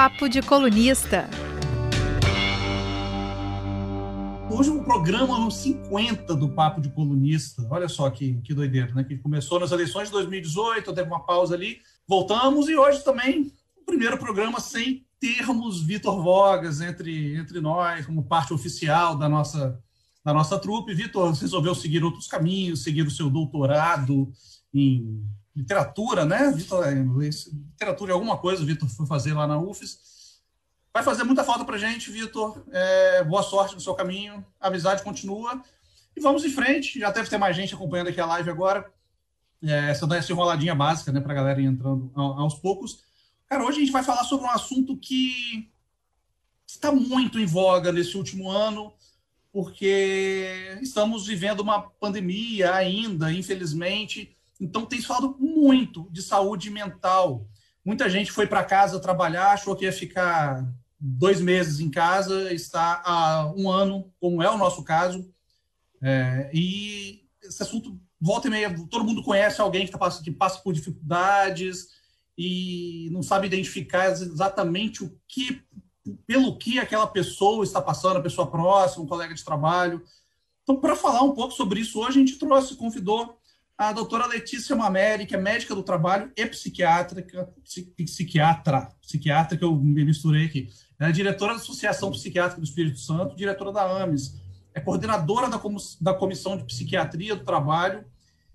Papo de Colunista. Hoje o programa no 50 do Papo de Colunista. Olha só que, que doideira, né? Que começou nas eleições de 2018, teve uma pausa ali, voltamos e hoje também o primeiro programa sem termos Vitor Vogas entre, entre nós, como parte oficial da nossa, da nossa trupe. Vitor resolveu seguir outros caminhos, seguir o seu doutorado em literatura, né? É, literatura é alguma coisa, o Vitor foi fazer lá na UFES. Vai fazer muita falta para gente, Vitor. É, boa sorte no seu caminho. A amizade continua. E vamos em frente. Já deve ter mais gente acompanhando aqui a live agora. É, essa essa enroladinha básica, né, para a galera ir entrando aos poucos. Cara, hoje a gente vai falar sobre um assunto que está muito em voga nesse último ano, porque estamos vivendo uma pandemia ainda, infelizmente. Então, tem falado muito de saúde mental. Muita gente foi para casa trabalhar, achou que ia ficar dois meses em casa, está há um ano, como é o nosso caso. É, e esse assunto volta e meia, todo mundo conhece alguém que, tá, que passa por dificuldades e não sabe identificar exatamente o que, pelo que aquela pessoa está passando, a pessoa próxima, um colega de trabalho. Então, para falar um pouco sobre isso, hoje a gente trouxe, convidou a doutora Letícia Mameri, que é médica do trabalho e psiquiátrica, psiquiatra, psiquiatra que eu me misturei aqui. É diretora da Associação Psiquiátrica do Espírito Santo, diretora da AMES, é coordenadora da, da Comissão de Psiquiatria do Trabalho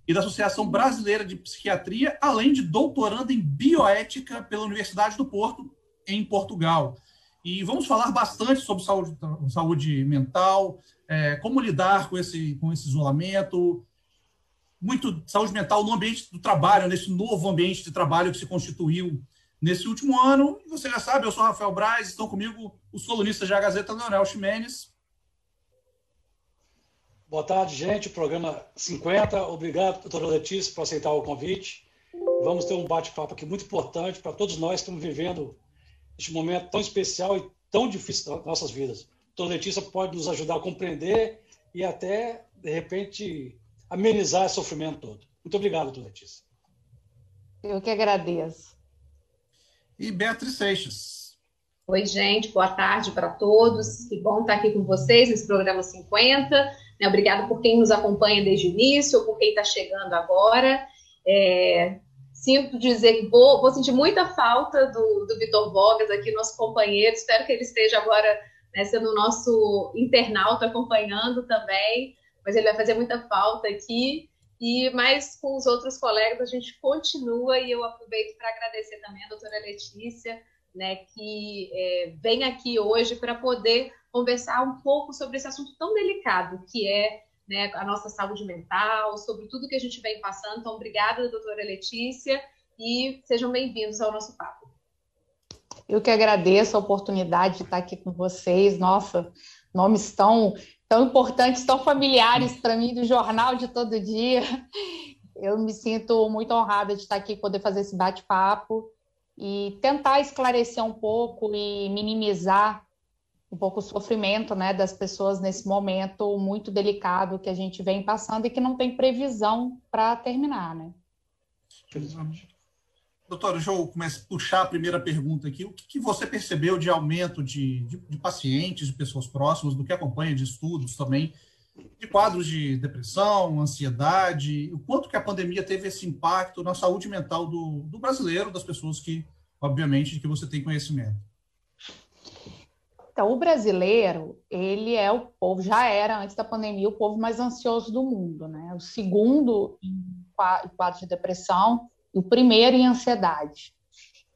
e da Associação Brasileira de Psiquiatria, além de doutoranda em bioética pela Universidade do Porto, em Portugal. E vamos falar bastante sobre saúde, saúde mental, é, como lidar com esse, com esse isolamento, muito saúde mental no ambiente do trabalho, nesse novo ambiente de trabalho que se constituiu nesse último ano. E você já sabe, eu sou Rafael Braz, estão comigo os colunistas da Gazeta Leonel Ximenes. Boa tarde, gente. Programa 50. Obrigado, doutora Letícia, por aceitar o convite. Vamos ter um bate-papo aqui muito importante para todos nós que estamos vivendo este momento tão especial e tão difícil das nossas vidas. Doutora Letícia pode nos ajudar a compreender e até, de repente, amenizar esse sofrimento todo. Muito obrigado, doutora Letícia. Eu que agradeço. E Beatriz Seixas. Oi, gente, boa tarde para todos. Que bom estar aqui com vocês nesse programa 50. Né, obrigado por quem nos acompanha desde o início, ou por quem está chegando agora. É, sinto dizer que vou, vou, sentir muita falta do, do Vitor Vogas aqui, nosso companheiro. Espero que ele esteja agora né, sendo nosso internauta acompanhando também mas ele vai fazer muita falta aqui. E mais com os outros colegas a gente continua e eu aproveito para agradecer também a doutora Letícia, né, que é, vem aqui hoje para poder conversar um pouco sobre esse assunto tão delicado que é né, a nossa saúde mental, sobre tudo que a gente vem passando. Então, obrigada, doutora Letícia, e sejam bem-vindos ao nosso papo. Eu que agradeço a oportunidade de estar aqui com vocês. Nossa, nomes tão tão importantes, tão familiares para mim do jornal de todo dia. Eu me sinto muito honrada de estar aqui, poder fazer esse bate-papo e tentar esclarecer um pouco e minimizar um pouco o sofrimento né, das pessoas nesse momento muito delicado que a gente vem passando e que não tem previsão para terminar. Né? Doutora, deixa eu começar a puxar a primeira pergunta aqui. O que, que você percebeu de aumento de, de, de, pacientes, de pessoas próximas, do que acompanha de estudos também, de quadros de depressão, ansiedade, o quanto que a pandemia teve esse impacto na saúde mental do, do brasileiro, das pessoas que, obviamente, que você tem conhecimento? Então, o brasileiro, ele é o povo, já era antes da pandemia, o povo mais ansioso do mundo, né? O segundo em quadro de depressão, o primeiro em ansiedade.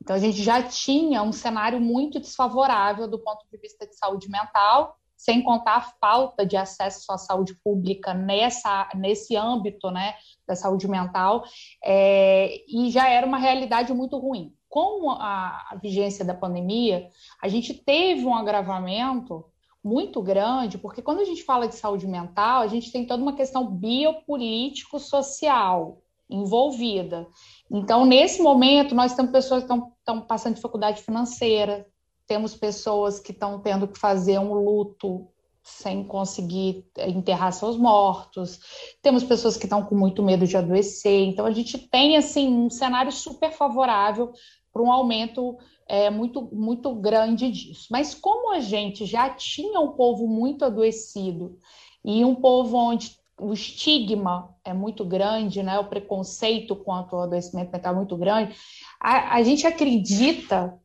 Então, a gente já tinha um cenário muito desfavorável do ponto de vista de saúde mental, sem contar a falta de acesso à saúde pública nessa, nesse âmbito né, da saúde mental, é, e já era uma realidade muito ruim. Com a, a vigência da pandemia, a gente teve um agravamento muito grande, porque quando a gente fala de saúde mental, a gente tem toda uma questão biopolítico-social envolvida. Então, nesse momento, nós temos pessoas que estão, passando dificuldade financeira, temos pessoas que estão tendo que fazer um luto sem conseguir enterrar seus mortos. Temos pessoas que estão com muito medo de adoecer. Então a gente tem assim um cenário super favorável para um aumento é, muito muito grande disso. Mas como a gente já tinha um povo muito adoecido e um povo onde o estigma é muito grande, né? O preconceito quanto ao adoecimento mental é muito grande. A, a gente acredita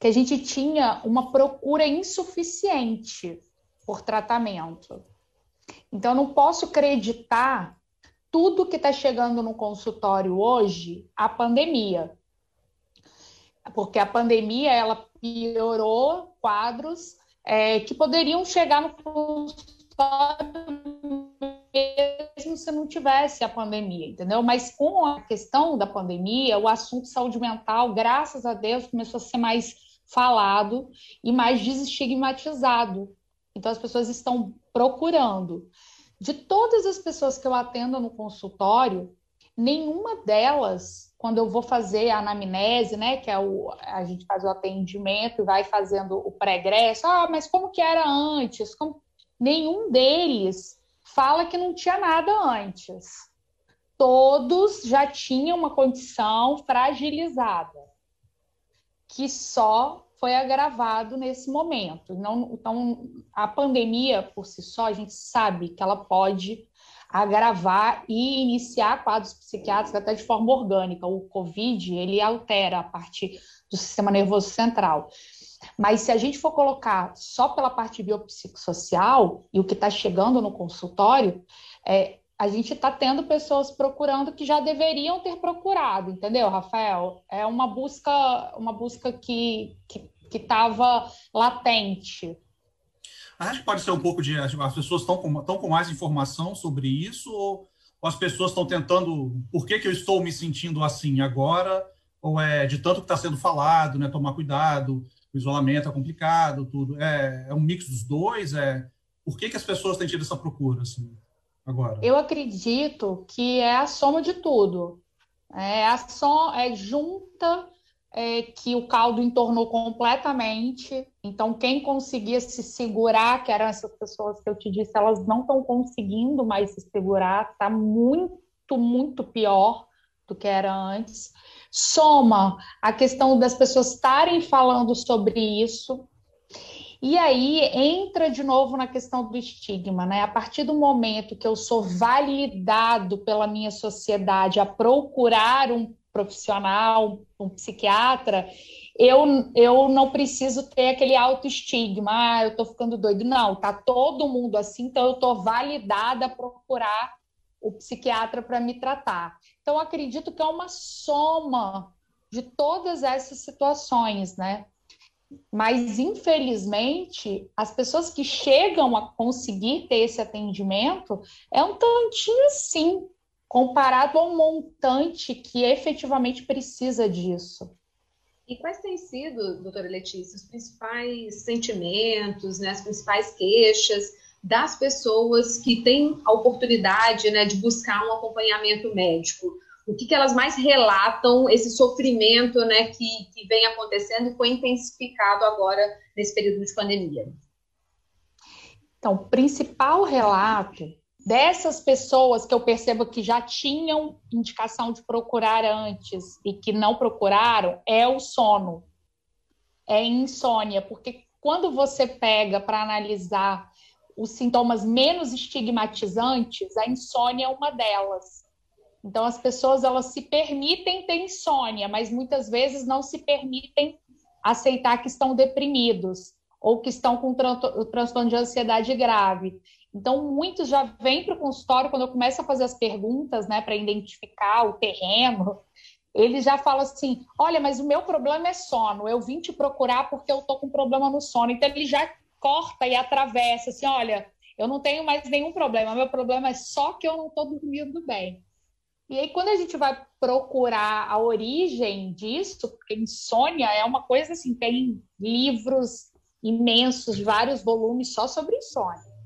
que a gente tinha uma procura insuficiente por tratamento. Então, não posso acreditar tudo que está chegando no consultório hoje a pandemia. Porque a pandemia ela piorou quadros é, que poderiam chegar no consultório mesmo se não tivesse a pandemia, entendeu? Mas com a questão da pandemia, o assunto saúde mental, graças a Deus, começou a ser mais falado e mais desestigmatizado. Então as pessoas estão procurando. De todas as pessoas que eu atendo no consultório, nenhuma delas, quando eu vou fazer a anamnese, né, que é o a gente faz o atendimento e vai fazendo o pregresso, ah, mas como que era antes? Como... Nenhum deles fala que não tinha nada antes. Todos já tinham uma condição fragilizada, que só foi agravado nesse momento. Não, então, a pandemia por si só, a gente sabe que ela pode agravar e iniciar quadros psiquiátricos até de forma orgânica. O COVID, ele altera a parte do sistema nervoso central. Mas se a gente for colocar só pela parte biopsicossocial e o que está chegando no consultório, é, a gente está tendo pessoas procurando que já deveriam ter procurado, entendeu, Rafael? É uma busca, uma busca que estava latente. Acho que pode ser um pouco de. As pessoas estão com, estão com mais informação sobre isso, ou as pessoas estão tentando. Por que, que eu estou me sentindo assim agora? Ou é de tanto que está sendo falado, né? Tomar cuidado, isolamento é complicado, tudo. É, é um mix dos dois? É, por que, que as pessoas têm tido essa procura, assim, agora? Eu acredito que é a soma de tudo. É a som, é junta é, que o caldo entornou completamente. Então, quem conseguia se segurar, que eram essas pessoas que eu te disse, elas não estão conseguindo mais se segurar, está muito, muito pior do que era antes soma a questão das pessoas estarem falando sobre isso. E aí entra de novo na questão do estigma, né? A partir do momento que eu sou validado pela minha sociedade a procurar um profissional, um psiquiatra, eu, eu não preciso ter aquele autoestigma, ah, eu tô ficando doido. Não, tá todo mundo assim, então eu tô validada a procurar o psiquiatra para me tratar. Então, acredito que é uma soma de todas essas situações, né? Mas, infelizmente, as pessoas que chegam a conseguir ter esse atendimento é um tantinho assim, comparado a um montante que efetivamente precisa disso. E quais têm sido, doutora Letícia, os principais sentimentos, né, as principais queixas das pessoas que têm a oportunidade né, de buscar um acompanhamento médico? O que, que elas mais relatam esse sofrimento né, que, que vem acontecendo e foi intensificado agora nesse período de pandemia? Então, o principal relato dessas pessoas que eu percebo que já tinham indicação de procurar antes e que não procuraram é o sono, é insônia, porque quando você pega para analisar os sintomas menos estigmatizantes, a insônia é uma delas. Então as pessoas elas se permitem ter insônia, mas muitas vezes não se permitem aceitar que estão deprimidos ou que estão com transtorno de ansiedade grave. Então muitos já vêm para o consultório quando eu começo a fazer as perguntas, né, para identificar o terreno. Eles já falam assim: olha, mas o meu problema é sono. Eu vim te procurar porque eu tô com problema no sono. Então ele já corta e atravessa, assim, olha, eu não tenho mais nenhum problema, meu problema é só que eu não estou dormindo bem. E aí, quando a gente vai procurar a origem disso, porque insônia é uma coisa assim, tem livros imensos, vários volumes só sobre insônia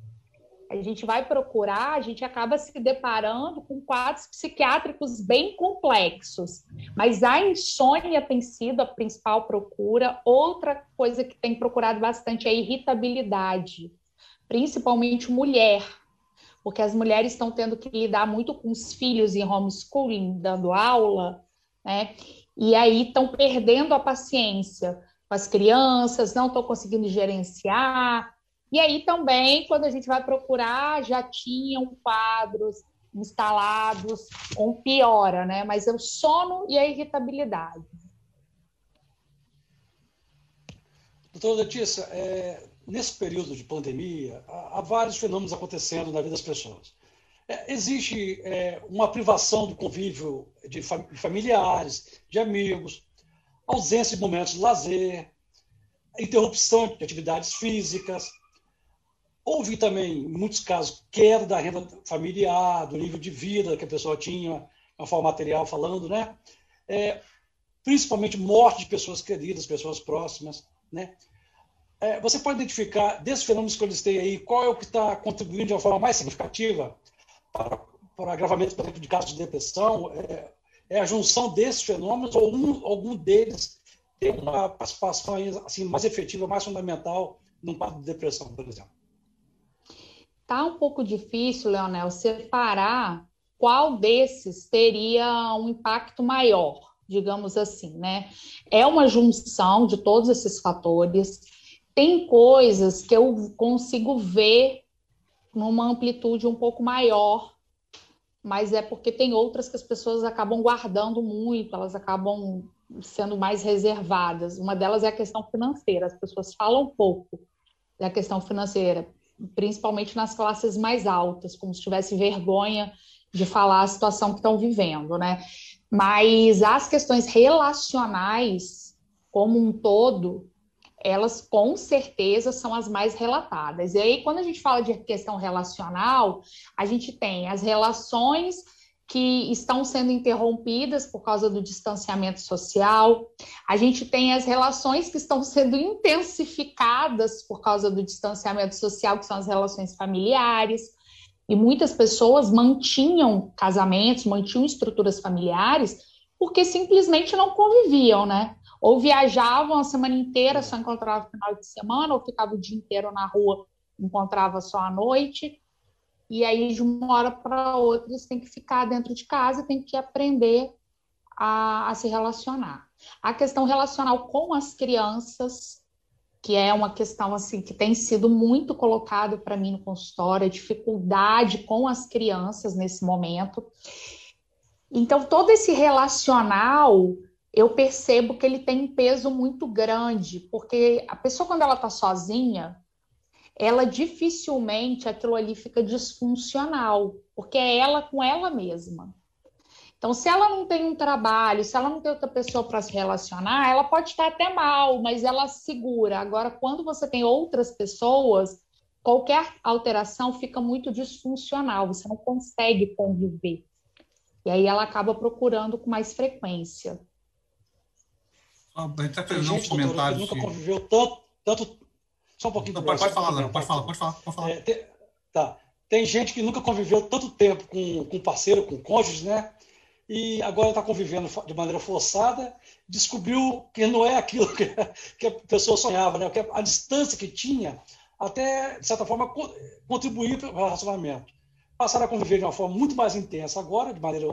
a gente vai procurar, a gente acaba se deparando com quadros psiquiátricos bem complexos. Mas a insônia tem sido a principal procura. Outra coisa que tem procurado bastante é a irritabilidade. principalmente mulher, porque as mulheres estão tendo que lidar muito com os filhos em homeschooling, dando aula, né? E aí estão perdendo a paciência com as crianças, não estão conseguindo gerenciar. E aí também, quando a gente vai procurar, já tinham quadros instalados, ou piora, né? Mas é o sono e a irritabilidade. Doutora Letícia, é, nesse período de pandemia, há, há, vários fenômenos acontecendo na vida das pessoas. É, existe é, uma privação do convívio de familiares, de amigos, ausência de momentos de lazer, interrupção de atividades físicas. Houve também, muitos casos, queda da renda familiar, do nível de vida que a pessoa tinha, uma forma material falando, né? É, principalmente morte de pessoas queridas, pessoas próximas, né? É, você pode identificar, desses fenômenos que eu listei aí, qual é o que está contribuindo de uma forma mais significativa para, para o agravamento, por exemplo, de casos de depressão? É, é a junção desses fenômenos ou um, algum deles tem uma participação assim, mais efetiva, mais fundamental num quadro de depressão, por exemplo? Tá um pouco difícil, Leonel, separar qual desses teria um impacto maior, digamos assim, né? É uma junção de todos esses fatores tem coisas que eu consigo ver numa amplitude um pouco maior, mas é porque tem outras que as pessoas acabam guardando muito, elas acabam sendo mais reservadas. Uma delas é a questão financeira, as pessoas falam pouco da questão financeira, principalmente nas classes mais altas, como se tivesse vergonha de falar a situação que estão vivendo, né? Mas as questões relacionais, como um todo, elas com certeza são as mais relatadas. E aí, quando a gente fala de questão relacional, a gente tem as relações que estão sendo interrompidas por causa do distanciamento social, a gente tem as relações que estão sendo intensificadas por causa do distanciamento social, que são as relações familiares. E muitas pessoas mantinham casamentos, mantinham estruturas familiares, porque simplesmente não conviviam, né? ou viajavam a semana inteira, só encontrava no final de semana, ou ficava o dia inteiro na rua, encontrava só à noite. E aí, de uma hora para outra, eles têm que ficar dentro de casa, têm que aprender a, a se relacionar. A questão relacional com as crianças, que é uma questão assim que tem sido muito colocado para mim no consultório, a dificuldade com as crianças nesse momento. Então, todo esse relacional eu percebo que ele tem um peso muito grande, porque a pessoa, quando ela está sozinha, ela dificilmente aquilo ali fica disfuncional, porque é ela com ela mesma. Então, se ela não tem um trabalho, se ela não tem outra pessoa para se relacionar, ela pode estar até mal, mas ela segura. Agora, quando você tem outras pessoas, qualquer alteração fica muito disfuncional, você não consegue conviver. E aí ela acaba procurando com mais frequência. A gente está fazendo uns comentários. nunca conviveu tanto, tanto. Só um pouquinho. Não, pode, pode, falar, não, pode falar, pode falar, pode falar. É, tem, tá. Tem gente que nunca conviveu tanto tempo com, com parceiro, com cônjuge, né? E agora está convivendo de maneira forçada, descobriu que não é aquilo que, que a pessoa sonhava, né? Que a distância que tinha até, de certa forma, contribuir para o relacionamento. Passaram a conviver de uma forma muito mais intensa agora, de maneira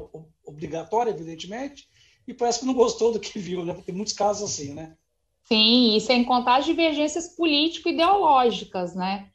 obrigatória, evidentemente, e parece que não gostou do que viu, né? Tem muitos casos assim, né? Sim, e sem contar as divergências político-ideológicas, né?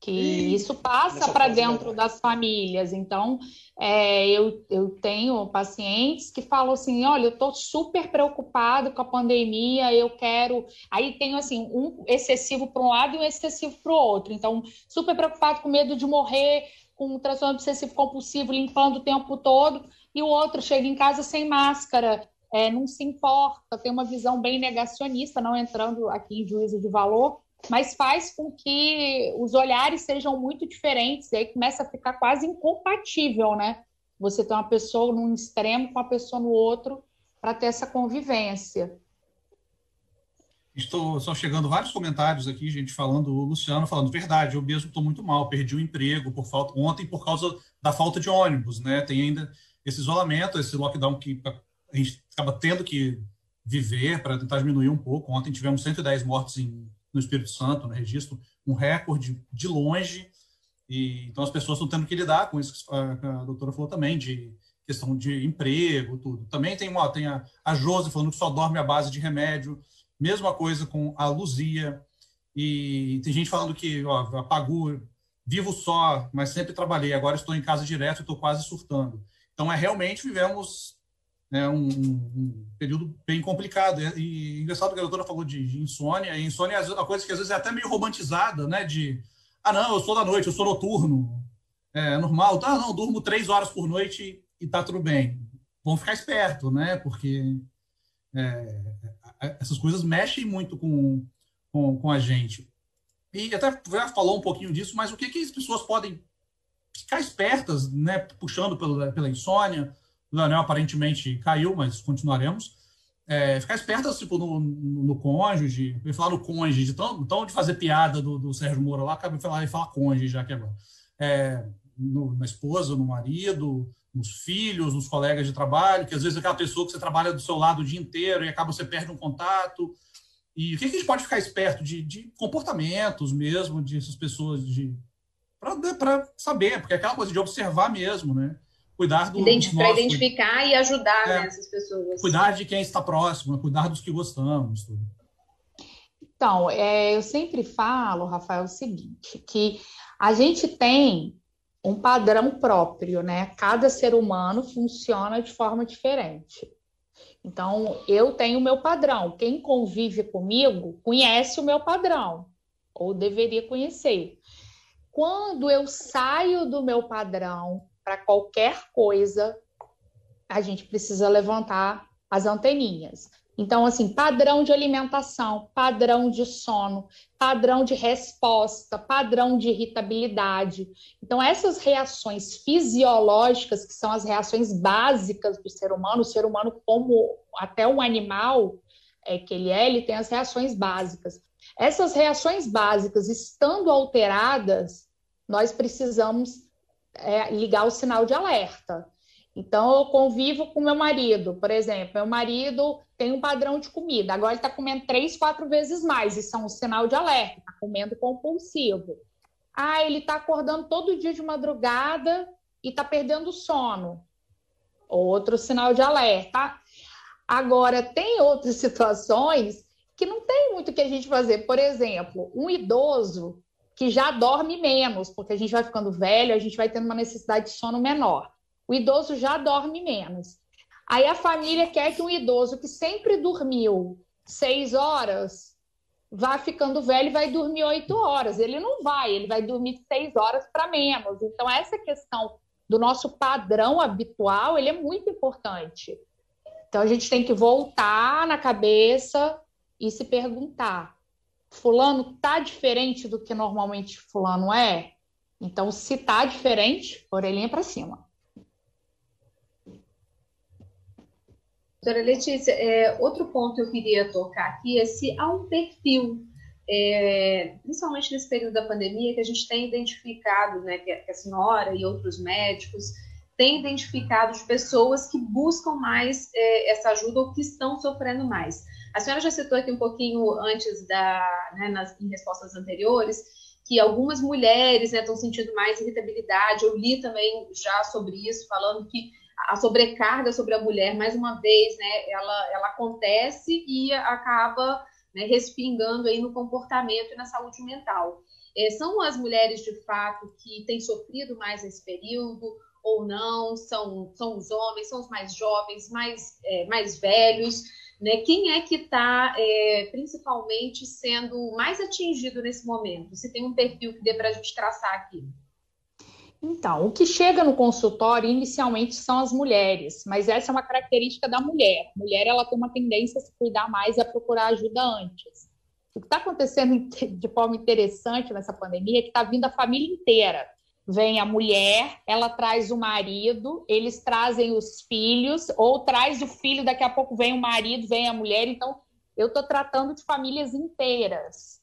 Que e isso passa para dentro das famílias. Então, é, eu, eu tenho pacientes que falam assim: olha, eu estou super preocupado com a pandemia, eu quero. Aí tenho assim, um excessivo para um lado e um excessivo para o outro. Então, super preocupado com medo de morrer, com um transtorno obsessivo compulsivo, limpando o tempo todo, e o outro chega em casa sem máscara, é, não se importa, tem uma visão bem negacionista, não entrando aqui em juízo de valor, mas faz com que os olhares sejam muito diferentes, e aí começa a ficar quase incompatível, né? Você tem uma pessoa num extremo com a pessoa no outro para ter essa convivência. Estou só chegando vários comentários aqui, gente falando, o Luciano falando, verdade, eu mesmo estou muito mal, perdi o emprego por falta ontem por causa da falta de ônibus, né? Tem ainda esse isolamento, esse lockdown que a gente acaba tendo que viver para tentar diminuir um pouco. Ontem tivemos 110 mortes em no Espírito Santo, no registro, um recorde de longe. E, então, as pessoas estão tendo que lidar com isso que a, a doutora falou também, de questão de emprego, tudo. Também tem, ó, tem a, a Josi falando que só dorme à base de remédio. Mesma coisa com a Luzia. E tem gente falando que ó, apagou, vivo só, mas sempre trabalhei. Agora estou em casa direto estou quase surtando. Então, é realmente vivemos né, um, um, período bem complicado. E, e engraçado que a doutora falou de, de insônia. E insônia é uma coisa que às vezes é até meio romantizada, né? De, ah, não, eu sou da noite, eu sou noturno. É normal. Ah, não, durmo três horas por noite e tá tudo bem. Vamos ficar esperto, né? Porque é, essas coisas mexem muito com, com, com, a gente. E até já falou um pouquinho disso, mas o que, que as pessoas podem ficar espertas, né? Puxando pela, pela insônia. O Leonel aparentemente caiu, mas continuaremos. É, ficar espertas tipo, no, no, no cônjuge, eu falar no cônjuge, tão, tão de fazer piada do, do Sérgio Moura lá, acabei de falar, falar cônjuge já que agora. É, no, na esposa, no marido, nos filhos, nos colegas de trabalho, que às vezes é aquela pessoa que você trabalha do seu lado o dia inteiro e acaba você perde um contato. E o que, que a gente pode ficar esperto de, de comportamentos mesmo dessas pessoas de para saber, porque é aquela coisa de observar mesmo, né? Cuidar do para identificar e ajudar é, né, essas pessoas. Cuidar de quem está próximo, cuidar dos que gostamos, tudo. Então, é, eu sempre falo, Rafael, o seguinte, que a gente tem um padrão próprio, né? Cada ser humano funciona de forma diferente. Então, eu tenho o meu padrão. Quem convive comigo conhece o meu padrão, ou deveria conhecer. Quando eu saio do meu padrão para qualquer coisa, a gente precisa levantar as anteninhas. Então, assim, padrão de alimentação, padrão de sono, padrão de resposta, padrão de irritabilidade. Então, essas reações fisiológicas, que são as reações básicas do ser humano, o ser humano, como até um animal é, que ele é, ele tem as reações básicas. Essas reações básicas estando alteradas, nós precisamos é, ligar o sinal de alerta. Então, eu convivo com meu marido, por exemplo, meu marido tem um padrão de comida, agora ele está comendo três, quatro vezes mais, isso é um sinal de alerta, está comendo compulsivo. Ah, ele está acordando todo dia de madrugada e está perdendo sono, outro sinal de alerta. Agora, tem outras situações que não tem muito o que a gente fazer. Por exemplo, um idoso que já dorme menos, porque a gente vai ficando velho, a gente vai tendo uma necessidade de sono menor o idoso já dorme menos. Aí a família quer que um idoso que sempre dormiu seis horas vá ficando velho e vai dormir oito horas. Ele não vai, ele vai dormir seis horas para menos. Então, essa questão do nosso padrão habitual, ele é muito importante. Então, a gente tem que voltar na cabeça e se perguntar: Fulano tá diferente do que normalmente Fulano é? Então, se tá diferente, orelhinha para cima. Doutora Letícia, é, outro ponto que eu queria tocar aqui é se há um perfil, é, principalmente nesse período da pandemia, que a gente tem identificado, né, que a senhora e outros médicos têm identificado de pessoas que buscam mais é, essa ajuda ou que estão sofrendo mais. A senhora já citou aqui um pouquinho antes da, né, nas, em respostas anteriores, que algumas mulheres né, estão sentindo mais irritabilidade. Eu li também já sobre isso, falando que a sobrecarga sobre a mulher, mais uma vez, né, ela, ela acontece e acaba né, respingando aí no comportamento e na saúde mental. É, são as mulheres, de fato, que têm sofrido mais nesse período ou não? São, são os homens, são os mais jovens, mais, é, mais velhos? Né? Quem é que está, é, principalmente, sendo mais atingido nesse momento? Se tem um perfil que dê para a gente traçar aqui. Então, o que chega no consultório inicialmente são as mulheres, mas essa é uma característica da mulher. A mulher ela tem uma tendência a se cuidar mais e a procurar ajuda antes. O que está acontecendo de forma interessante nessa pandemia é que está vindo a família inteira. Vem a mulher, ela traz o marido, eles trazem os filhos, ou traz o filho, daqui a pouco vem o marido, vem a mulher. Então, eu estou tratando de famílias inteiras.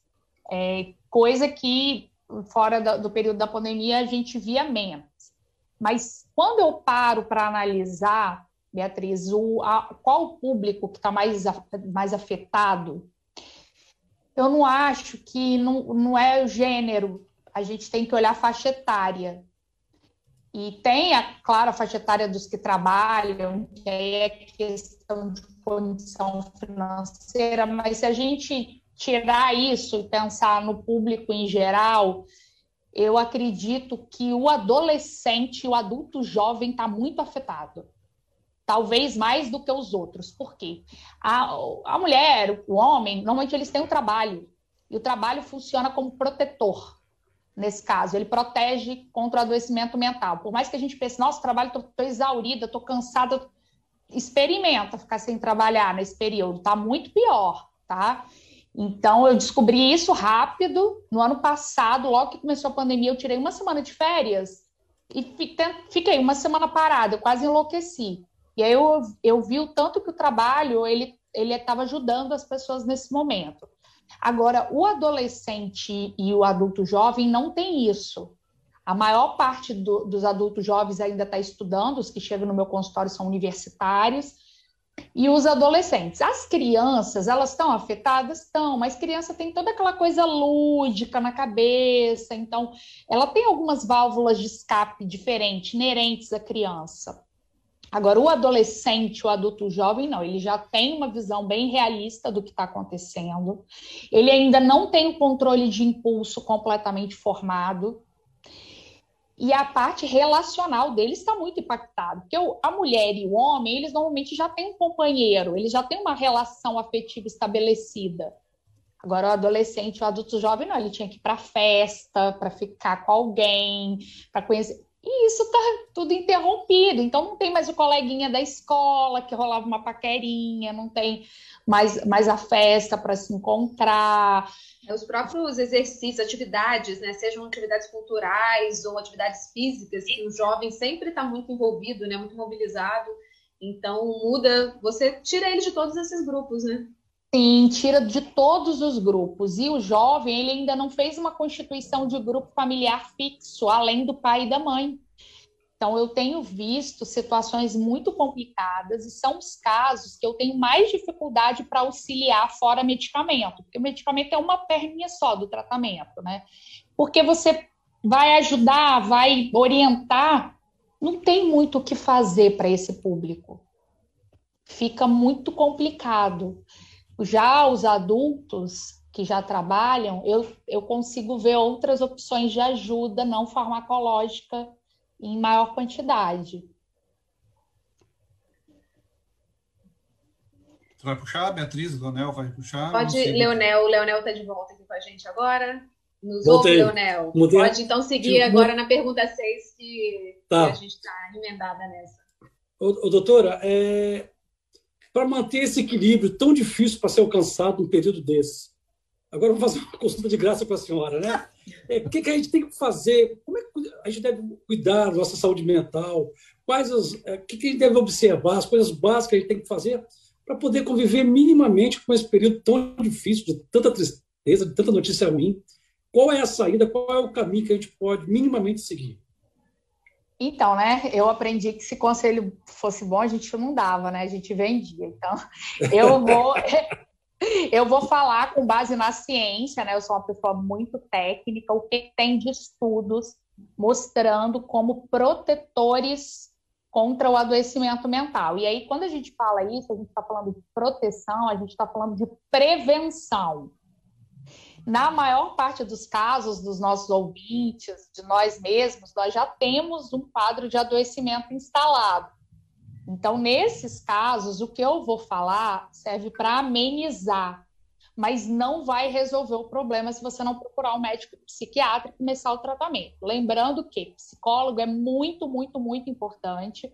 É, coisa que fora do, do período da pandemia, a gente via menos. Mas quando eu paro para analisar, Beatriz, o, a, qual o público que está mais, mais afetado, Eu não acho que não, não é o gênero, a gente tem que olhar a faixa etária. E tem, a, claro, a faixa etária dos que trabalham, que aí é questão de condição financeira, mas se a gente tirar isso e pensar no público em geral, eu acredito que o adolescente, o adulto jovem está muito afetado. Talvez mais do que os outros. Por quê? A, a mulher, o homem, normalmente eles têm um trabalho. E o trabalho funciona como protetor. Nesse caso, ele protege contra o adoecimento mental. Por mais que a gente pense, nossa, trabalho, estou exaurida, estou cansada, experimenta ficar sem trabalhar nesse período, está muito pior, tá? Então, eu descobri isso rápido. No ano passado, logo que começou a pandemia, eu tirei uma semana de férias e fiquei uma semana parada, eu quase enlouqueci. E aí eu, eu vi o tanto que o trabalho ele ele estava ajudando as pessoas nesse momento. Agora, o adolescente e o adulto jovem não tem isso. A maior parte do, dos adultos jovens ainda está estudando, os que chegam no meu consultório são universitários, e os adolescentes. As crianças, elas estão afetadas? Estão, mas criança tem toda aquela coisa lúdica na cabeça, então ela tem algumas válvulas de escape diferentes, inerentes à criança. Agora, o adolescente, o adulto jovem, não, ele já tem uma visão bem realista do que está acontecendo, ele ainda não tem o controle de impulso completamente formado, e a parte relacional deles está muito impactada, porque a mulher e o homem, eles normalmente já têm um companheiro, eles já têm uma relação afetiva estabelecida. Agora, o adolescente, o adulto jovem, não, ele tinha que ir para festa, para ficar com alguém, para conhecer. E isso está tudo interrompido. Então, não tem mais o coleguinha da escola que rolava uma paquerinha, não tem mais, mais a festa para se encontrar. É, os próprios exercícios, atividades, né? sejam atividades culturais ou atividades físicas, que o jovem sempre está muito envolvido, né? muito mobilizado. Então, muda, você tira ele de todos esses grupos, né? Sim, tira de todos os grupos. E o jovem, ele ainda não fez uma constituição de grupo familiar fixo, além do pai e da mãe. Então, eu tenho visto situações muito complicadas e são os casos que eu tenho mais dificuldade para auxiliar fora medicamento, porque o medicamento é uma perninha só do tratamento, né? Porque você vai ajudar, vai orientar, não tem muito o que fazer para esse público. Fica muito complicado. Já os adultos que já trabalham, eu, eu consigo ver outras opções de ajuda não farmacológica em maior quantidade. Você vai puxar, Beatriz? Leonel vai puxar? Pode, Leonel. O Leonel está de volta aqui com a gente agora. Nos ouve, Leonel. Mudei. Pode então seguir agora na pergunta 6, que, tá. que a gente está emendada nessa. Ô, ô doutora, é, para manter esse equilíbrio tão difícil para ser alcançado num período desse. Agora vou fazer uma consulta de graça para a senhora, né? É, o que, que a gente tem que fazer? Como é que a gente deve cuidar da nossa saúde mental? Quais as, é, o que, que a gente deve observar? As coisas básicas que a gente tem que fazer para poder conviver minimamente com esse período tão difícil, de tanta tristeza, de tanta notícia ruim? Qual é a saída? Qual é o caminho que a gente pode minimamente seguir? Então, né, eu aprendi que se conselho fosse bom, a gente não dava, né? A gente vendia. Então, eu vou eu vou falar com base na ciência, né? Eu sou uma pessoa muito técnica, o que tem de estudos mostrando como protetores contra o adoecimento mental. E aí, quando a gente fala isso, a gente está falando de proteção, a gente está falando de prevenção. Na maior parte dos casos dos nossos ouvintes, de nós mesmos, nós já temos um quadro de adoecimento instalado. Então, nesses casos, o que eu vou falar serve para amenizar, mas não vai resolver o problema se você não procurar um médico psiquiatra e começar o tratamento. Lembrando que psicólogo é muito, muito, muito importante,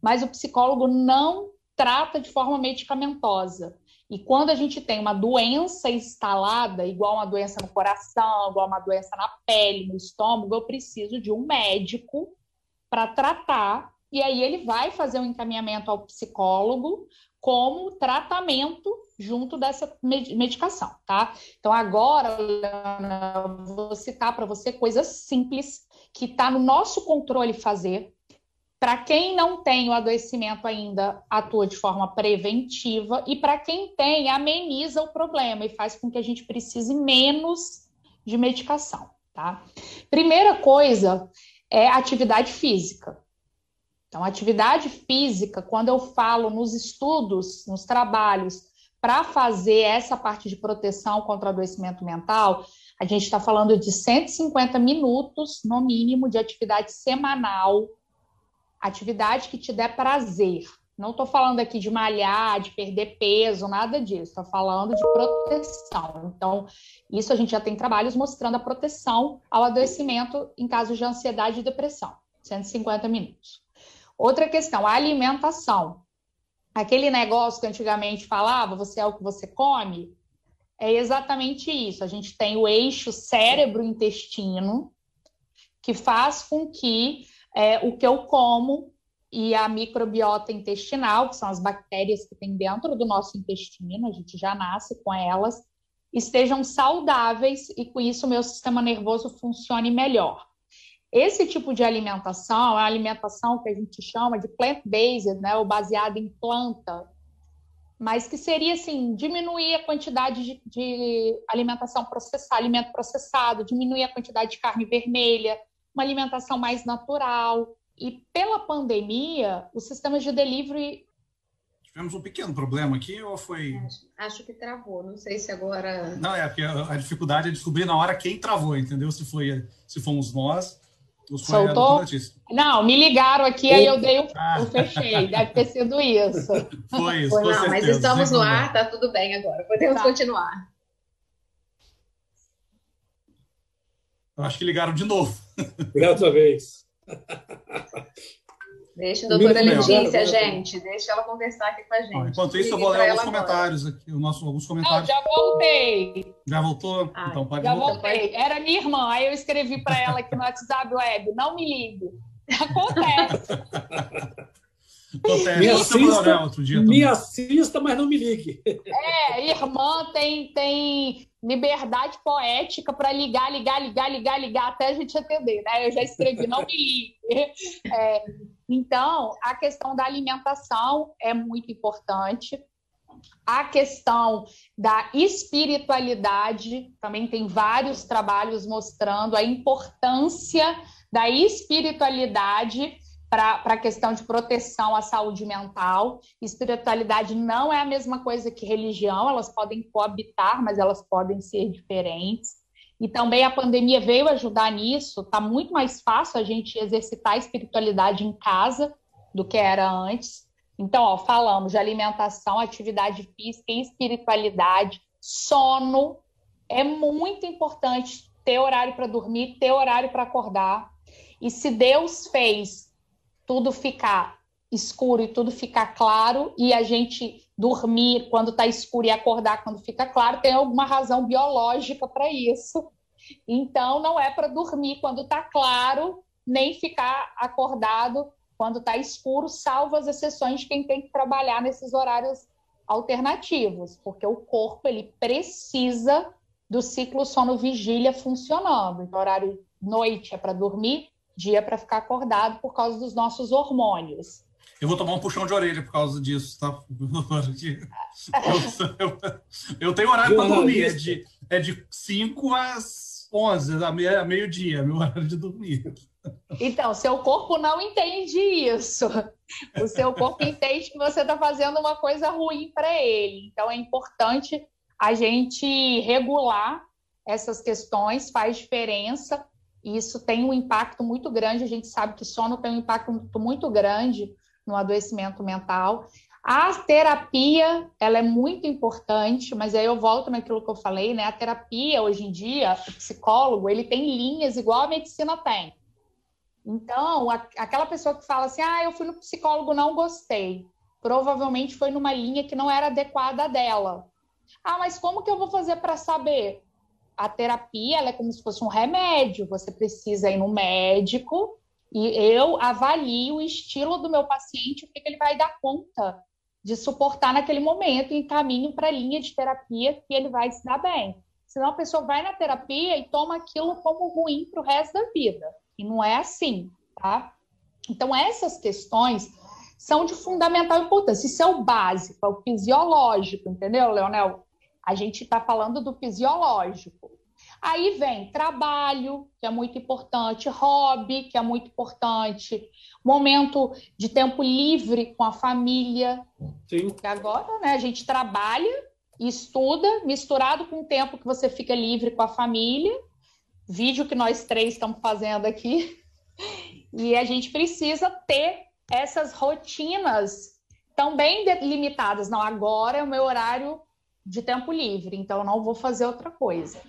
mas o psicólogo não trata de forma medicamentosa. E quando a gente tem uma doença instalada, igual uma doença no coração, igual uma doença na pele, no estômago, eu preciso de um médico para tratar. E aí ele vai fazer um encaminhamento ao psicólogo como tratamento junto dessa medicação, tá? Então agora, Leona, eu vou citar para você coisas simples que está no nosso controle fazer Para quem não tem o adoecimento ainda, atua de forma preventiva, e para quem tem, ameniza o problema e faz com que a gente precise menos de medicação, tá? Primeira coisa é atividade física. Então, atividade física, quando eu falo nos estudos, nos trabalhos, para fazer essa parte de proteção contra adoecimento mental, a gente está falando de 150 minutos, no mínimo, de atividade semanal atividade que te der prazer. Não estou falando aqui de malhar, de perder peso, nada disso. Estou falando de proteção. Então, isso a gente já tem trabalhos mostrando a proteção ao adoecimento em casos de ansiedade e depressão. 150 minutos. Outra questão, a alimentação. Aquele negócio que antigamente falava, você é o que você come, é exatamente isso. A gente tem o eixo cérebro-intestino, que faz com que é, o que eu como e a microbiota intestinal, que são as bactérias que tem dentro do nosso intestino, a gente já nasce com elas, estejam saudáveis e com isso o meu sistema nervoso funcione melhor. Esse tipo de alimentação é a alimentação que a gente chama de plant-based, né, ou baseada em planta, mas que seria assim, diminuir a quantidade de, de alimentação processada, alimento processado, diminuir a quantidade de carne vermelha, uma alimentação mais natural. E pela pandemia, os sistemas de delivery. Tivemos um pequeno problema aqui ou foi. Acho, acho que travou, não sei se agora. Não, é porque a, a dificuldade é descobrir na hora quem travou, entendeu? Se foi se fomos nós. Soltou? Não, me ligaram aqui, aí eu dei o, ah. fechei. Deve ter sido isso. Foi isso. Foi, não, certeza, mas estamos no ar, tá tudo bem agora. Podemos tá. continuar. Eu acho que ligaram de novo. Ligaram outra vez. Deixa a doutora Letícia, gente. Deixa ela conversar aqui com a gente. Enquanto isso, eu vou ler alguns comentários agora. aqui. O nosso, alguns comentários. Não, já voltei. Já voltou? Ai, então pode Já voltar. voltei. Era minha irmã. Aí eu escrevi para ela aqui no WhatsApp Web. Não me ligue. Acontece. Acontece. Me assista, outro dia me assista, mas não me ligue. É, irmã tem, tem liberdade poética para ligar, ligar, ligar, ligar, ligar até a gente atender, né? Eu já escrevi, não me ligue. É, então, a questão da alimentação é muito importante. A questão da espiritualidade, também tem vários trabalhos mostrando a importância da espiritualidade para a questão de proteção à saúde mental. Espiritualidade não é a mesma coisa que religião, elas podem coabitar, mas elas podem ser diferentes. E também a pandemia veio ajudar nisso, está muito mais fácil a gente exercitar a espiritualidade em casa do que era antes. Então, ó, falamos de alimentação, atividade física e espiritualidade, sono. É muito importante ter horário para dormir, ter horário para acordar. E se Deus fez tudo ficar escuro e tudo ficar claro e a gente dormir quando está escuro e acordar quando fica claro, tem alguma razão biológica para isso. Então, não é para dormir quando está claro, nem ficar acordado quando está escuro, salvo as exceções de quem tem que trabalhar nesses horários alternativos, porque o corpo ele precisa do ciclo sono-vigília funcionando. Então, horário noite é para dormir, dia para ficar acordado por causa dos nossos hormônios. Eu vou tomar um puxão de orelha por causa disso, tá? Eu, eu, eu tenho horário para dormir, é de, é de 5 às 11, a meio-dia, meu horário de dormir. Então, seu corpo não entende isso. O seu corpo entende que você está fazendo uma coisa ruim para ele. Então, é importante a gente regular essas questões, faz diferença e isso tem um impacto muito grande. A gente sabe que sono tem um impacto muito grande no adoecimento mental. A terapia, ela é muito importante, mas aí eu volto naquilo que eu falei, né? A terapia, hoje em dia, o psicólogo, ele tem linhas igual a medicina tem. Então, a, aquela pessoa que fala assim, ah, eu fui no psicólogo, não gostei. Provavelmente foi numa linha que não era adequada dela. Ah, mas como que eu vou fazer para saber? A terapia é como se fosse um remédio. Você precisa ir no médico e eu avalio o estilo do meu paciente, o que, que ele vai dar conta de suportar naquele momento e encaminho para a linha de terapia que ele vai se dar bem. Senão a pessoa vai na terapia e toma aquilo como ruim para o resto da vida. E não é assim, tá? Então, essas questões são de fundamental importância. Isso é o básico, é o fisiológico, entendeu, Leonel? A gente está falando do fisiológico. Aí vem trabalho, que é muito importante, hobby, que é muito importante, momento de tempo livre com a família. Sim. Porque agora né, a gente trabalha e estuda, misturado com o tempo que você fica livre com a família, vídeo que nós três estamos fazendo aqui. E a gente precisa ter essas rotinas também limitadas. Não, agora é o meu horário de tempo livre, então eu não vou fazer outra coisa.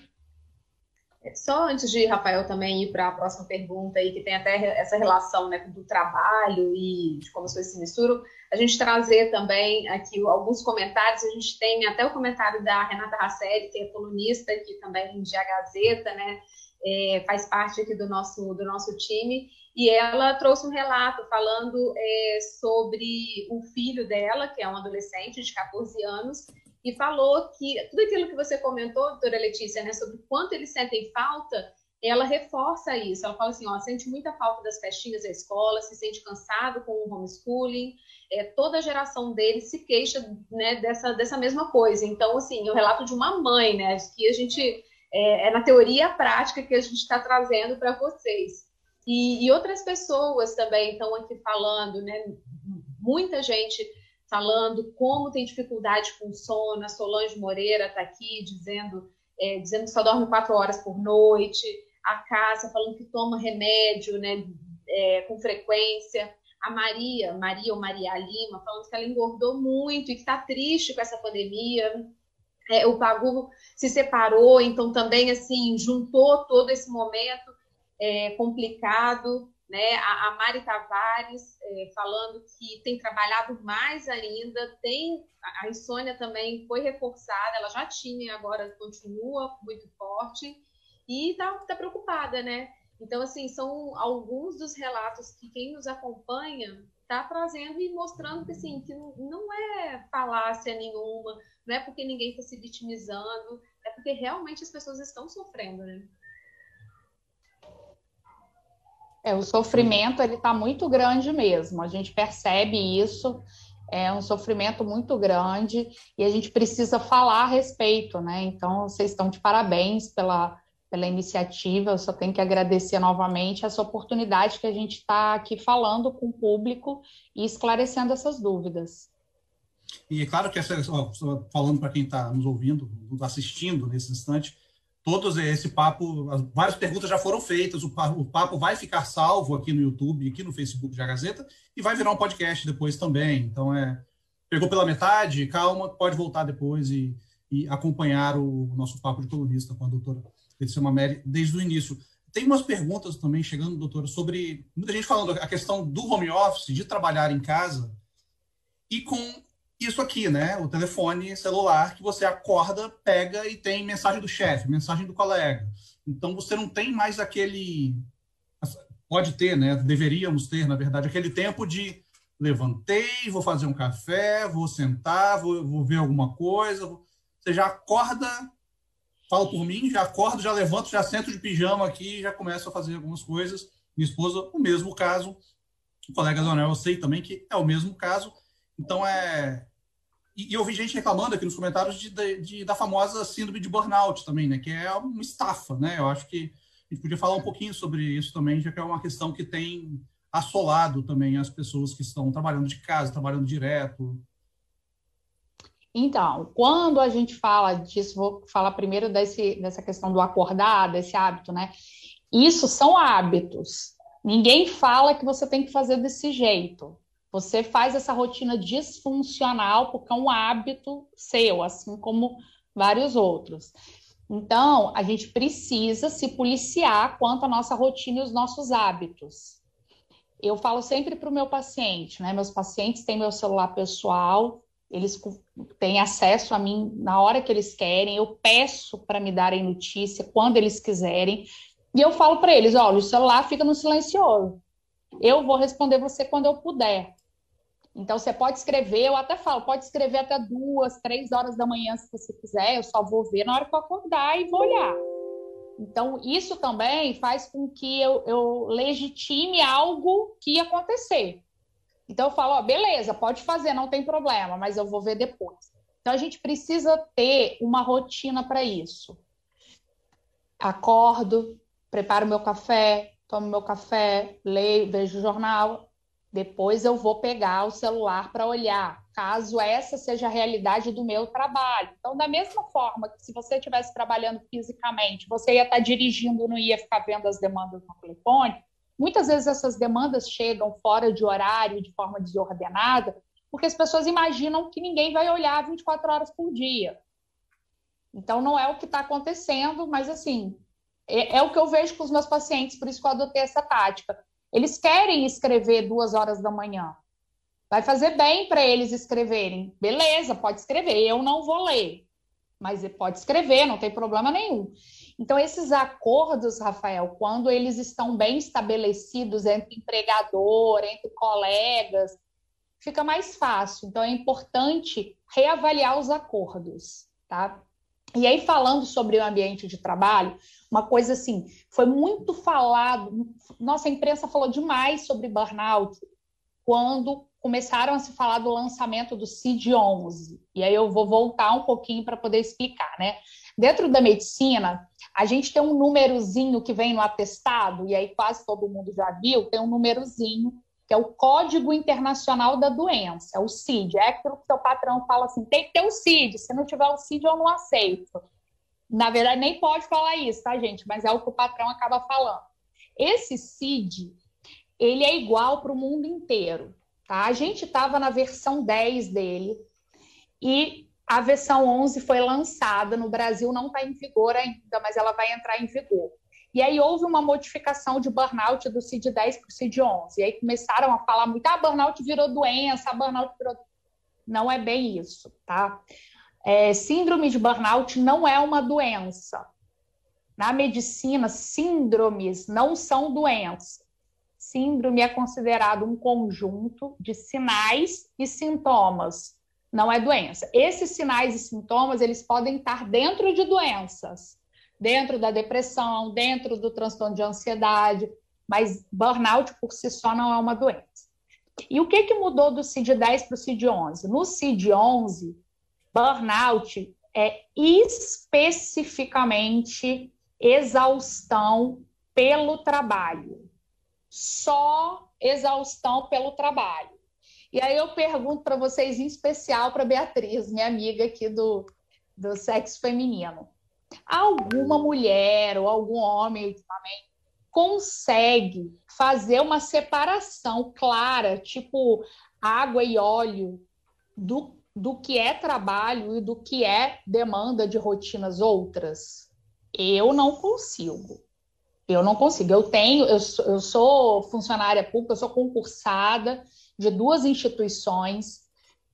Só antes de Rafael também ir para a próxima pergunta aí, que tem até essa relação né, do trabalho e de como as coisas se misturam, a gente trazer também aqui alguns comentários. A gente tem até o comentário da Renata Rasselli, que é colunista aqui também de A Gazeta, né? É, faz parte aqui do nosso, do nosso time, e ela trouxe um relato falando é, sobre o filho dela, que é um adolescente de 14 anos, e falou que tudo aquilo que você comentou, doutora Letícia, né, sobre quanto eles sentem falta, ela reforça isso. Ela fala assim, ó, sente muita falta das festinhas da escola, se sente cansado com o homeschooling. É, toda a geração deles se queixa né, dessa, dessa mesma coisa. Então, assim, o relato de uma mãe, né, que a gente é, é na teoria a prática que a gente está trazendo para vocês. E, e outras pessoas também estão aqui falando, né? Muita gente falando como tem dificuldade com sono. A Solange Moreira está aqui dizendo, é, dizendo que só dorme quatro horas por noite. A Cássia falando que toma remédio né, é, com frequência. A Maria, Maria ou Maria Lima, falando que ela engordou muito e que está triste com essa pandemia. É, o Pagu se separou, então também assim juntou todo esse momento é, complicado né? A, a Mari Tavares é, falando que tem trabalhado mais ainda, tem a insônia também foi reforçada, ela já tinha, agora continua muito forte e está tá preocupada, né? Então, assim, são alguns dos relatos que quem nos acompanha está trazendo e mostrando que, assim, que não é falácia nenhuma, não é porque ninguém está se vitimizando, é porque realmente as pessoas estão sofrendo, né? É, o sofrimento ele está muito grande mesmo. A gente percebe isso. É um sofrimento muito grande e a gente precisa falar a respeito, né? Então, vocês estão de parabéns pela, pela iniciativa. Eu só tenho que agradecer novamente essa oportunidade que a gente está aqui falando com o público e esclarecendo essas dúvidas. E é claro que, essa, falando para quem está nos ouvindo, assistindo nesse instante, todos esse papo, várias perguntas já foram feitas, o o papo vai ficar salvo aqui no YouTube, aqui no Facebook da Gazeta, e vai virar um podcast depois também. Então, é, pegou pela metade, calma, pode voltar depois e, e acompanhar o nosso papo de colunista com a doutora Letícia Mameri desde o início. Tem umas perguntas também chegando, doutora, sobre muita gente falando a questão do home office, de trabalhar em casa, e com isso aqui, né? O telefone celular que você acorda, pega e tem mensagem do chefe, mensagem do colega. Então você não tem mais aquele. Pode ter, né? Deveríamos ter, na verdade, aquele tempo de levantei, vou fazer um café, vou sentar, vou, vou ver alguma coisa. Você já acorda, fala por mim, já acordo, já levanto, já sento de pijama aqui, já começo a fazer algumas coisas. Minha esposa, o mesmo caso. O colega Zonel, eu sei também que é o mesmo caso. Então, é, e, e eu vi gente reclamando aqui nos comentários de, de, de, da famosa síndrome de burnout também, né? Que é uma estafa, né? Eu acho que a gente podia falar um pouquinho sobre isso também, já que é uma questão que tem assolado também as pessoas que estão trabalhando de casa, trabalhando direto. Então, quando a gente fala disso, vou falar primeiro desse, dessa questão do acordar, desse hábito, né? Isso são hábitos. Ninguém fala que você tem que fazer desse jeito. Você faz essa rotina disfuncional porque é um hábito seu, assim como vários outros. Então, a gente precisa se policiar quanto à nossa rotina e os nossos hábitos. Eu falo sempre para o meu paciente, né? Meus pacientes têm meu celular pessoal, eles têm acesso a mim na hora que eles querem, eu peço para me darem notícia quando eles quiserem, e eu falo para eles: olha, o celular fica no silencioso. Eu vou responder você quando eu puder. Então, você pode escrever, eu até falo, pode escrever até duas, três horas da manhã, se você quiser, eu só vou ver na hora que eu acordar e vou olhar. Então, isso também faz com que eu, eu legitime algo que ia acontecer. Então, eu falo, ó, beleza, pode fazer, não tem problema, mas eu vou ver depois. Então, a gente precisa ter uma rotina para isso. Acordo, preparo meu café, tomo meu café, leio, vejo o jornal, depois eu vou pegar o celular para olhar, caso essa seja a realidade do meu trabalho. Então, da mesma forma que se você estivesse trabalhando fisicamente, você ia estar tá dirigindo, não ia ficar vendo as demandas no telefone, muitas vezes essas demandas chegam fora de horário, de forma desordenada, porque as pessoas imaginam que ninguém vai olhar 24 horas por dia. Então, não é o que está acontecendo, mas assim, é, é, o que eu vejo com os meus pacientes, por isso que eu adotei essa tática. Eles querem escrever duas horas da manhã. Vai fazer bem para eles escreverem. Beleza, pode escrever. Eu não vou ler, mas pode escrever, não tem problema nenhum. Então, esses acordos, Rafael, quando eles estão bem estabelecidos entre empregador, entre colegas, fica mais fácil. Então, é importante reavaliar os acordos, tá? E aí, falando sobre o ambiente de trabalho, uma coisa assim, foi muito falado, nossa, a imprensa falou demais sobre burnout quando começaram a se falar do lançamento do CID-11. E aí eu vou voltar um pouquinho para poder explicar, né? Dentro da medicina, a gente tem um númerozinho que vem no atestado, e aí quase todo mundo já viu, tem um númerozinho que é o Código Internacional da Doença, é o CID. É aquilo que seu patrão fala assim: tem que ter o CID, se não tiver o CID, eu não aceito. Na verdade, nem pode falar isso, tá, gente? Mas é o que o patrão acaba falando. Esse CID, ele é igual para o mundo inteiro, tá? A gente estava na versão 10 dele e a versão 11 foi lançada no Brasil, não está em vigor ainda, mas ela vai entrar em vigor. E aí houve uma modificação de burnout do CID-10 para o CID-11. E aí começaram a falar muito, ah, burnout virou doença, burnout virou... Não é bem isso, tá? É, síndrome de burnout não é uma doença. Na medicina, síndromes não são doenças. Síndrome é considerado um conjunto de sinais e sintomas, não é doença. Esses sinais e sintomas, eles podem estar dentro de doenças, dentro da depressão, dentro do transtorno de ansiedade, mas burnout por si só não é uma doença. E o que, que mudou do CID-10 para o CID-11? No CID-11, burnout é especificamente exaustão pelo trabalho. Só exaustão pelo trabalho. E aí eu pergunto para vocês, em especial para Beatriz, minha amiga aqui do, do sexo feminino alguma mulher ou algum homem também consegue fazer uma separação clara, tipo água e óleo, do, do que é trabalho e do que é demanda de rotinas outras? Eu não consigo. Eu não consigo. Eu tenho, eu sou, eu sou funcionária pública, eu sou concursada de duas instituições.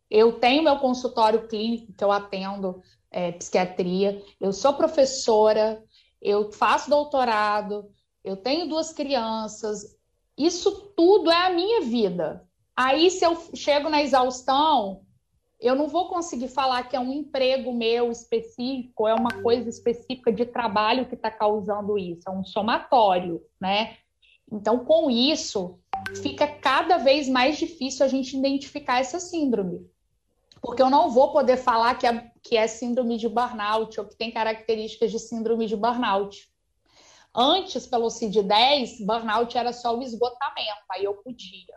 Eu tenho meu consultório clínico que eu atendo é, psiquiatria, eu sou professora, eu faço doutorado, eu tenho duas crianças, isso tudo é a minha vida. Aí, se eu chego na exaustão, eu não vou conseguir falar que é um emprego meu específico, é uma coisa específica de trabalho que está causando isso, é um somatório, né? Então, com isso, fica cada vez mais difícil a gente identificar essa síndrome porque eu não vou poder falar que é, que é síndrome de burnout ou que tem características de síndrome de burnout. Antes, pelo CID-10, burnout era só o esgotamento, aí eu podia.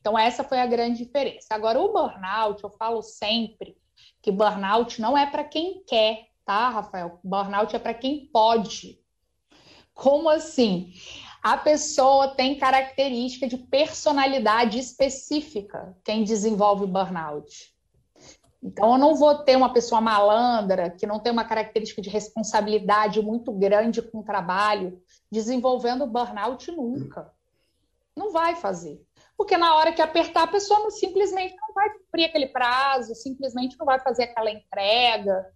Então, essa foi a grande diferença. Agora, o burnout, eu falo sempre que burnout não é para quem quer, tá, Rafael? Burnout é para quem pode. Como assim? A pessoa tem característica de personalidade específica, quem desenvolve burnout. Então, eu não vou ter uma pessoa malandra, que não tem uma característica de responsabilidade muito grande com o trabalho, desenvolvendo burnout nunca. Não vai fazer. Porque na hora que apertar, a pessoa não, simplesmente não vai cumprir aquele prazo, simplesmente não vai fazer aquela entrega.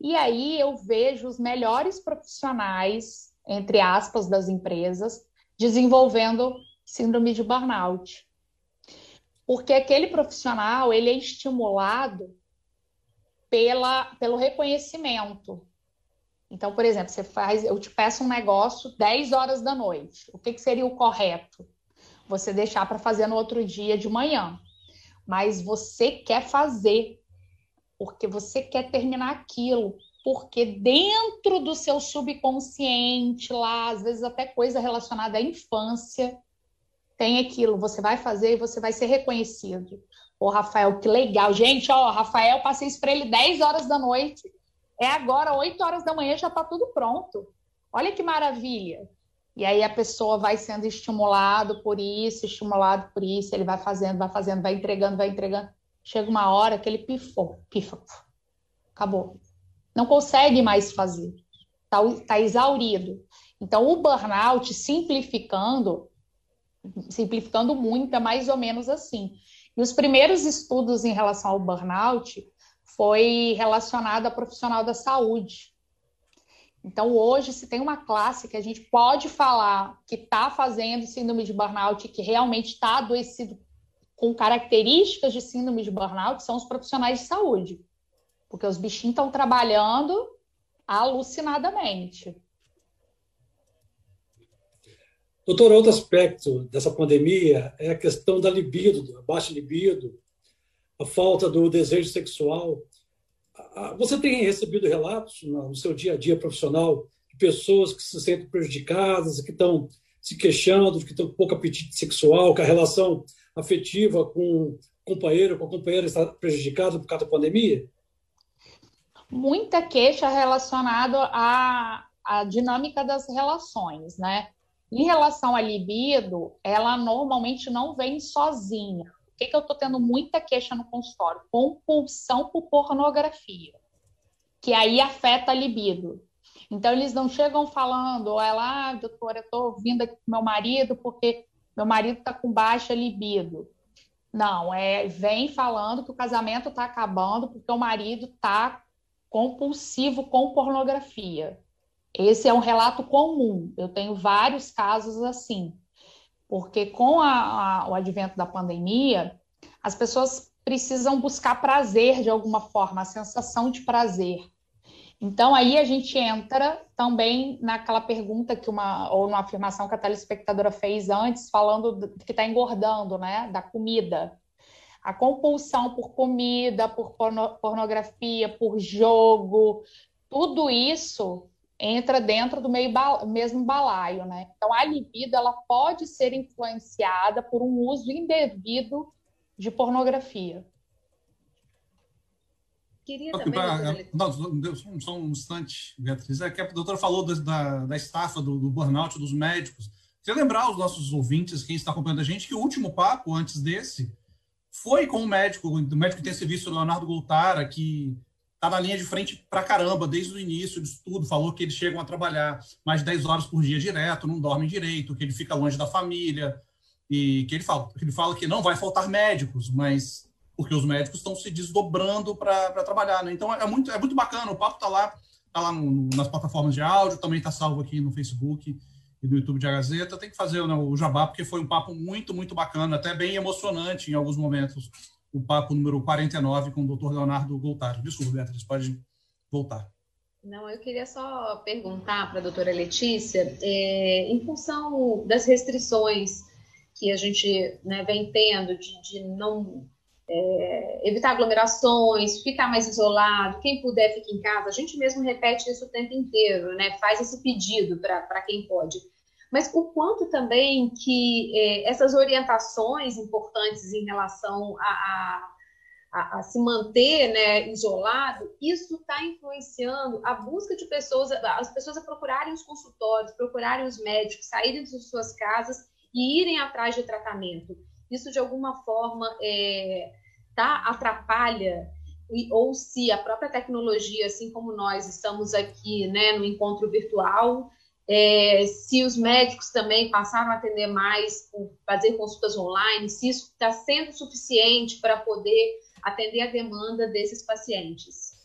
E aí eu vejo os melhores profissionais, entre aspas, das empresas, desenvolvendo síndrome de burnout porque aquele profissional ele é estimulado pela, pelo reconhecimento. Então, por exemplo, você faz, eu te peço um negócio 10 horas da noite. O que, que seria o correto? Você deixar para fazer no outro dia de manhã. Mas você quer fazer, porque você quer terminar aquilo, porque dentro do seu subconsciente lá, às vezes até coisa relacionada à infância, tem aquilo, você vai fazer e você vai ser reconhecido. Ô, Rafael, que legal. Gente, ó, Rafael, passei isso para ele 10 horas da noite. É agora, 8 horas da manhã, já está tudo pronto. Olha que maravilha. E aí a pessoa vai sendo estimulado por isso, estimulado por isso, ele vai fazendo, vai fazendo, vai entregando, vai entregando. Chega uma hora que ele pifou, pifa, acabou. Não consegue mais fazer, está tá exaurido. Então, o burnout, simplificando, simplificando muito, é mais ou menos assim. E os primeiros estudos em relação ao burnout foi relacionado a profissional da saúde. Então, hoje, se tem uma classe que a gente pode falar que está fazendo síndrome de burnout, que realmente está adoecido com características de síndrome de burnout, são os profissionais de saúde. Porque os bichinhos estão trabalhando alucinadamente. Doutor, outro aspecto dessa pandemia é a questão da libido, a baixa libido, a falta do desejo sexual. Você tem recebido relatos no seu dia a dia profissional de pessoas que se sentem prejudicadas, que estão se queixando, que estão com pouco apetite sexual, que a relação afetiva com o companheiro, com a companheira está prejudicada por causa da pandemia? Muita queixa relacionada à, à dinâmica das relações, né? Em relação à libido, ela normalmente não vem sozinha. Que, que eu estou tendo muita queixa no consultório? Compulsão por pornografia, que aí afeta a libido. Então, eles não chegam falando, ela, ah, doutora, eu estou vindo aqui com meu marido porque meu marido está com baixa libido. Não, é vem falando que o casamento está acabando porque o marido está compulsivo com pornografia. Esse é um relato comum. Eu tenho vários casos assim, porque com a, a, o advento da pandemia, as pessoas precisam buscar prazer de alguma forma, a sensação de prazer. Então aí a gente entra também naquela pergunta que uma ou numa afirmação que a telespectadora fez antes, falando que está engordando, né, da comida. A compulsão por comida, por pornografia, por jogo, tudo isso entra dentro do meio mesmo balaio, né? Então a libido ela pode ser influenciada por um uso indevido de pornografia. Queria também. Pra, não, só um instante, Beatriz. É que a doutora falou da, da estafa, do, do burnout dos médicos. Queria lembrar aos nossos ouvintes, quem está acompanhando a gente, que o último papo antes desse foi com o médico, o médico intensivista Leonardo Goltara, que está na linha de frente para caramba, desde o início de tudo. Falou que eles chegam a trabalhar mais de 10 horas por dia direto, não dormem direito, que ele fica longe da família. E que ele fala, que ele fala que não vai faltar médicos, mas porque os médicos estão se desdobrando para trabalhar. Né? Então é muito, é muito bacana, o papo está lá, tá lá no, nas plataformas de áudio, também está salvo aqui no Facebook e no YouTube de A Gazeta. Tem que fazer né, o jabá, porque foi um papo muito, muito bacana, até bem emocionante em alguns momentos o papo número 49 com o Dr. Leonardo Goltaro. Desculpa, Beatriz, pode voltar. Não, eu queria só perguntar para a doutora Letícia, é, em função das restrições que a gente né, vem tendo de, de não é, evitar aglomerações, ficar mais isolado, quem puder fique em casa, a gente mesmo repete isso o tempo inteiro, né? Faz esse pedido para quem pode mas o quanto também que é, essas orientações importantes em relação a, a, a, a se manter né, isolado, isso está influenciando a busca de pessoas, as pessoas a procurarem os consultórios, procurarem os médicos, saírem de suas casas e irem atrás de tratamento. Isso, de alguma forma, é, tá, atrapalha ou se a própria tecnologia, assim como nós estamos aqui né, no encontro virtual, é, se os médicos também passaram a atender mais fazer consultas online, se isso está sendo suficiente para poder atender a demanda desses pacientes.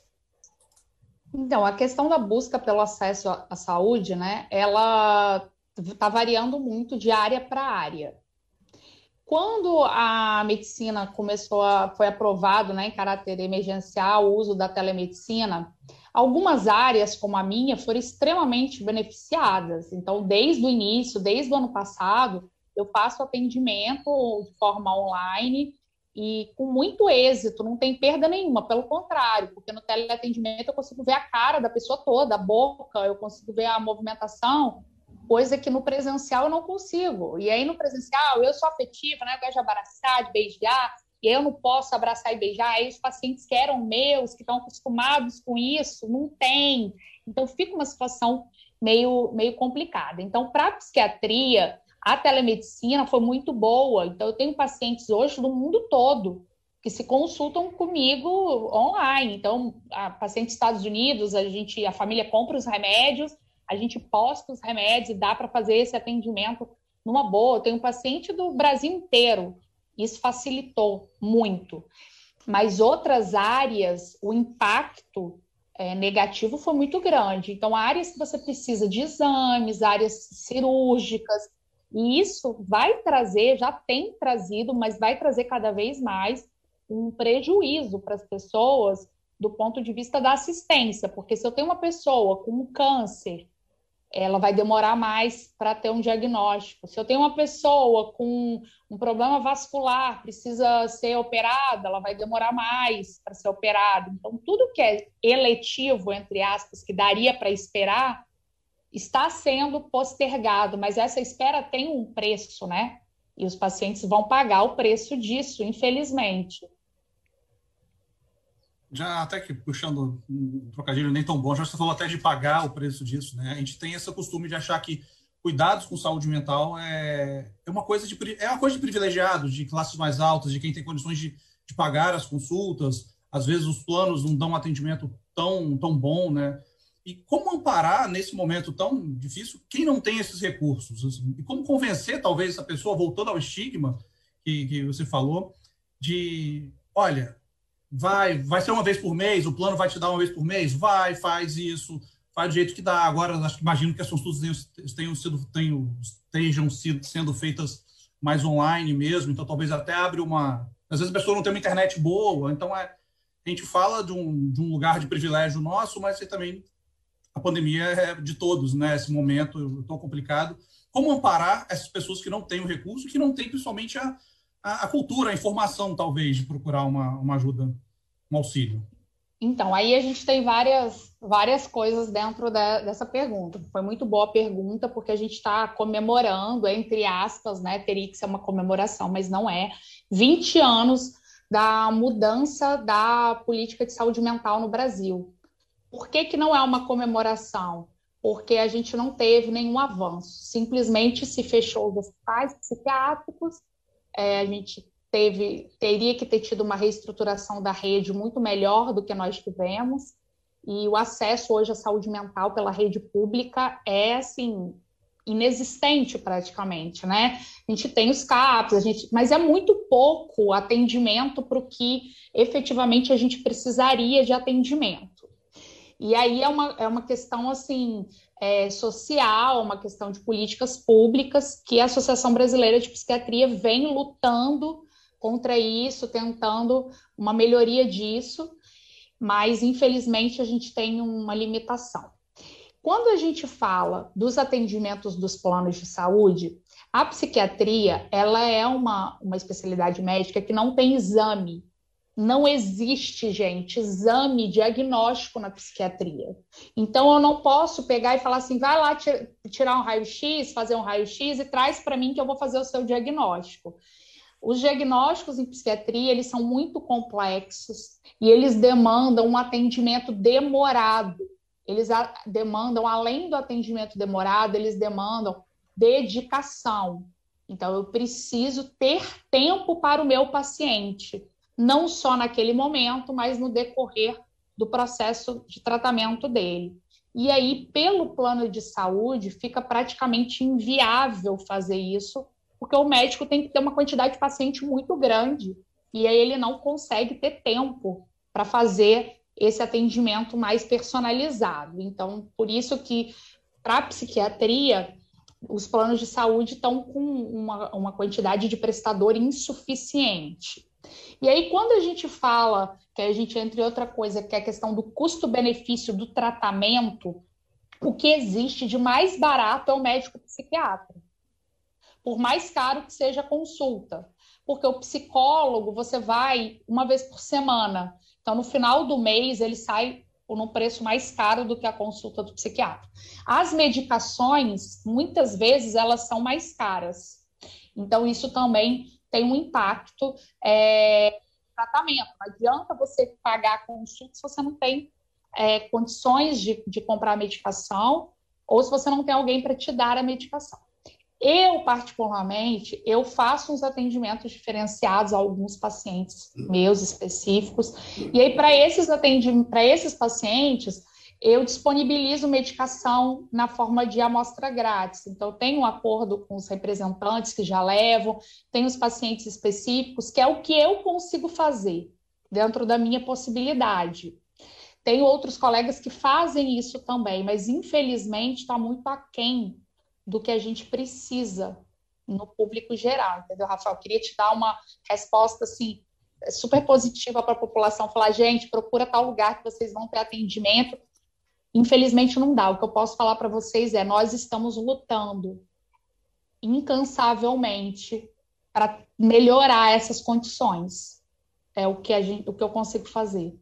Então, a questão da busca pelo acesso à saúde, né, ela está variando muito de área para área. Quando a medicina começou a, foi aprovado, né, em caráter emergencial, o uso da telemedicina, Algumas áreas, como a minha, foram extremamente beneficiadas. Então, desde o início, desde o ano passado, eu faço atendimento de forma online e com muito êxito, não tem perda nenhuma, pelo contrário, porque no teleatendimento eu consigo ver a cara da pessoa toda, a boca, eu consigo ver a movimentação, coisa que no presencial eu não consigo. E aí no presencial eu sou afetiva, né? Eu gosto de abraçar, de beijar, e eu não posso abraçar e beijar. Aí os pacientes que eram meus, que estão acostumados com isso, não tem. Então fica uma situação meio, meio complicada. Então, para a psiquiatria, a telemedicina foi muito boa. Então, eu tenho pacientes hoje do mundo todo que se consultam comigo online. Então, a paciente dos Estados Unidos, a gente, a família compra os remédios, a gente posta os remédios e dá para fazer esse atendimento numa boa. Eu tenho paciente do Brasil inteiro. Isso facilitou muito. Mas outras áreas, o impacto é, negativo foi muito grande. Então, áreas que você precisa de exames, áreas cirúrgicas, e isso vai trazer, já tem trazido, mas vai trazer cada vez mais um prejuízo para as pessoas do ponto de vista da assistência, porque se eu tenho uma pessoa com um câncer, ela vai demorar mais para ter um diagnóstico. Se eu tenho uma pessoa com um problema vascular, precisa ser operada, ela vai demorar mais para ser operada. Então, tudo que é eletivo, entre aspas, que daria para esperar, está sendo postergado, mas essa espera tem um preço, né? E os pacientes vão pagar o preço disso, infelizmente. Já até que puxando um trocadilho nem tão bom, já você falou até de pagar o preço disso, né? A gente tem esse costume de achar que cuidados com saúde mental é, é uma coisa de é uma coisa de privilegiados, de classes mais altas, de quem tem condições de, de pagar as consultas. Às vezes os planos não dão um atendimento tão tão bom, né? E como amparar nesse momento tão difícil quem não tem esses recursos? Assim? E como convencer, talvez, essa pessoa, voltando ao estigma que, que você falou, de olha, vai, vai ser uma vez por mês, o plano vai te dar uma vez por mês? Vai, faz isso, faz do jeito que dá. Agora, imagino que as consultas tenham, sido, tenham, estejam sido, sendo feitas mais online mesmo, então talvez até abre uma. Às vezes a pessoa não tem uma internet boa, então é, a gente fala de um, de um lugar de privilégio nosso, mas também a pandemia é de todos, né? Esse momento tão complicado. Como amparar essas pessoas que não têm o recurso, que não têm principalmente a, a, a cultura, a informação, talvez, de procurar uma, uma ajuda, um auxílio? Então, aí a gente tem várias, várias coisas dentro de, dessa pergunta. Foi muito boa a pergunta, porque a gente está comemorando, entre aspas, né? Teria que ser uma comemoração, mas não é. 20 anos da mudança da política de saúde mental no Brasil. Por que, que não é uma comemoração? Porque a gente não teve nenhum avanço. Simplesmente se fechou os hospitais psiquiátricos, é, a gente teve, teria que ter tido uma reestruturação da rede muito melhor do que nós tivemos. E o acesso hoje à saúde mental pela rede pública é assim inexistente praticamente, né? A gente tem os CAPs, a gente, mas é muito pouco atendimento para o que efetivamente a gente precisaria de atendimento. E aí é uma, é uma questão assim é, social, uma questão de políticas públicas que a Associação Brasileira de Psiquiatria vem lutando contra isso, tentando uma melhoria disso, mas infelizmente a gente tem uma limitação. Quando a gente fala dos atendimentos dos planos de saúde, a psiquiatria ela é uma, uma especialidade médica que não tem exame não existe, gente, exame diagnóstico na psiquiatria. Então, eu não posso pegar e falar assim, vai lá tirar um raio-x, fazer um raio-x e traz para mim que eu vou fazer o seu diagnóstico. Os diagnósticos em psiquiatria, eles são muito complexos e eles demandam um atendimento demorado. Eles demandam, além do atendimento demorado, eles demandam dedicação. Então, eu preciso ter tempo para o meu paciente não só naquele momento, mas no decorrer do processo de tratamento dele. E aí, pelo plano de saúde, fica praticamente inviável fazer isso, porque o médico tem que ter uma quantidade de paciente muito grande, e aí ele não consegue ter tempo para fazer esse atendimento mais personalizado. Então, por isso que para a psiquiatria, os planos de saúde estão com uma, uma quantidade de prestador insuficiente. E aí, quando a gente fala, que a gente, entre outra coisa, que é a questão do custo-benefício do tratamento, o que existe de mais barato é o médico psiquiatra. Por mais caro que seja a consulta. Porque o psicólogo, você vai uma vez por semana. Então, no final do mês, ele sai num preço mais caro do que a consulta do psiquiatra. As medicações, muitas vezes, elas são mais caras. Então, isso também tem um impacto é, no tratamento. Não adianta você pagar a consulta se você não tem é, condições de, de comprar a medicação ou se você não tem alguém para te dar a medicação. Eu, particularmente, eu faço uns atendimentos diferenciados a alguns pacientes meus específicos. E aí, para esses para esses pacientes, eu disponibilizo medicação na forma de amostra grátis. Então, eu tenho um acordo com os representantes que já levam, tenho os pacientes específicos, que é o que eu consigo fazer dentro da minha possibilidade. Tenho outros colegas que fazem isso também, mas infelizmente está muito aquém do que a gente precisa no público geral, entendeu, Rafael? Eu queria te dar uma resposta assim super positiva para a população, falar, gente, procura tal lugar que vocês vão ter atendimento. Infelizmente não dá. O que eu posso falar para vocês é, nós estamos lutando incansavelmente para melhorar essas condições. É o que a gente, o que eu consigo fazer.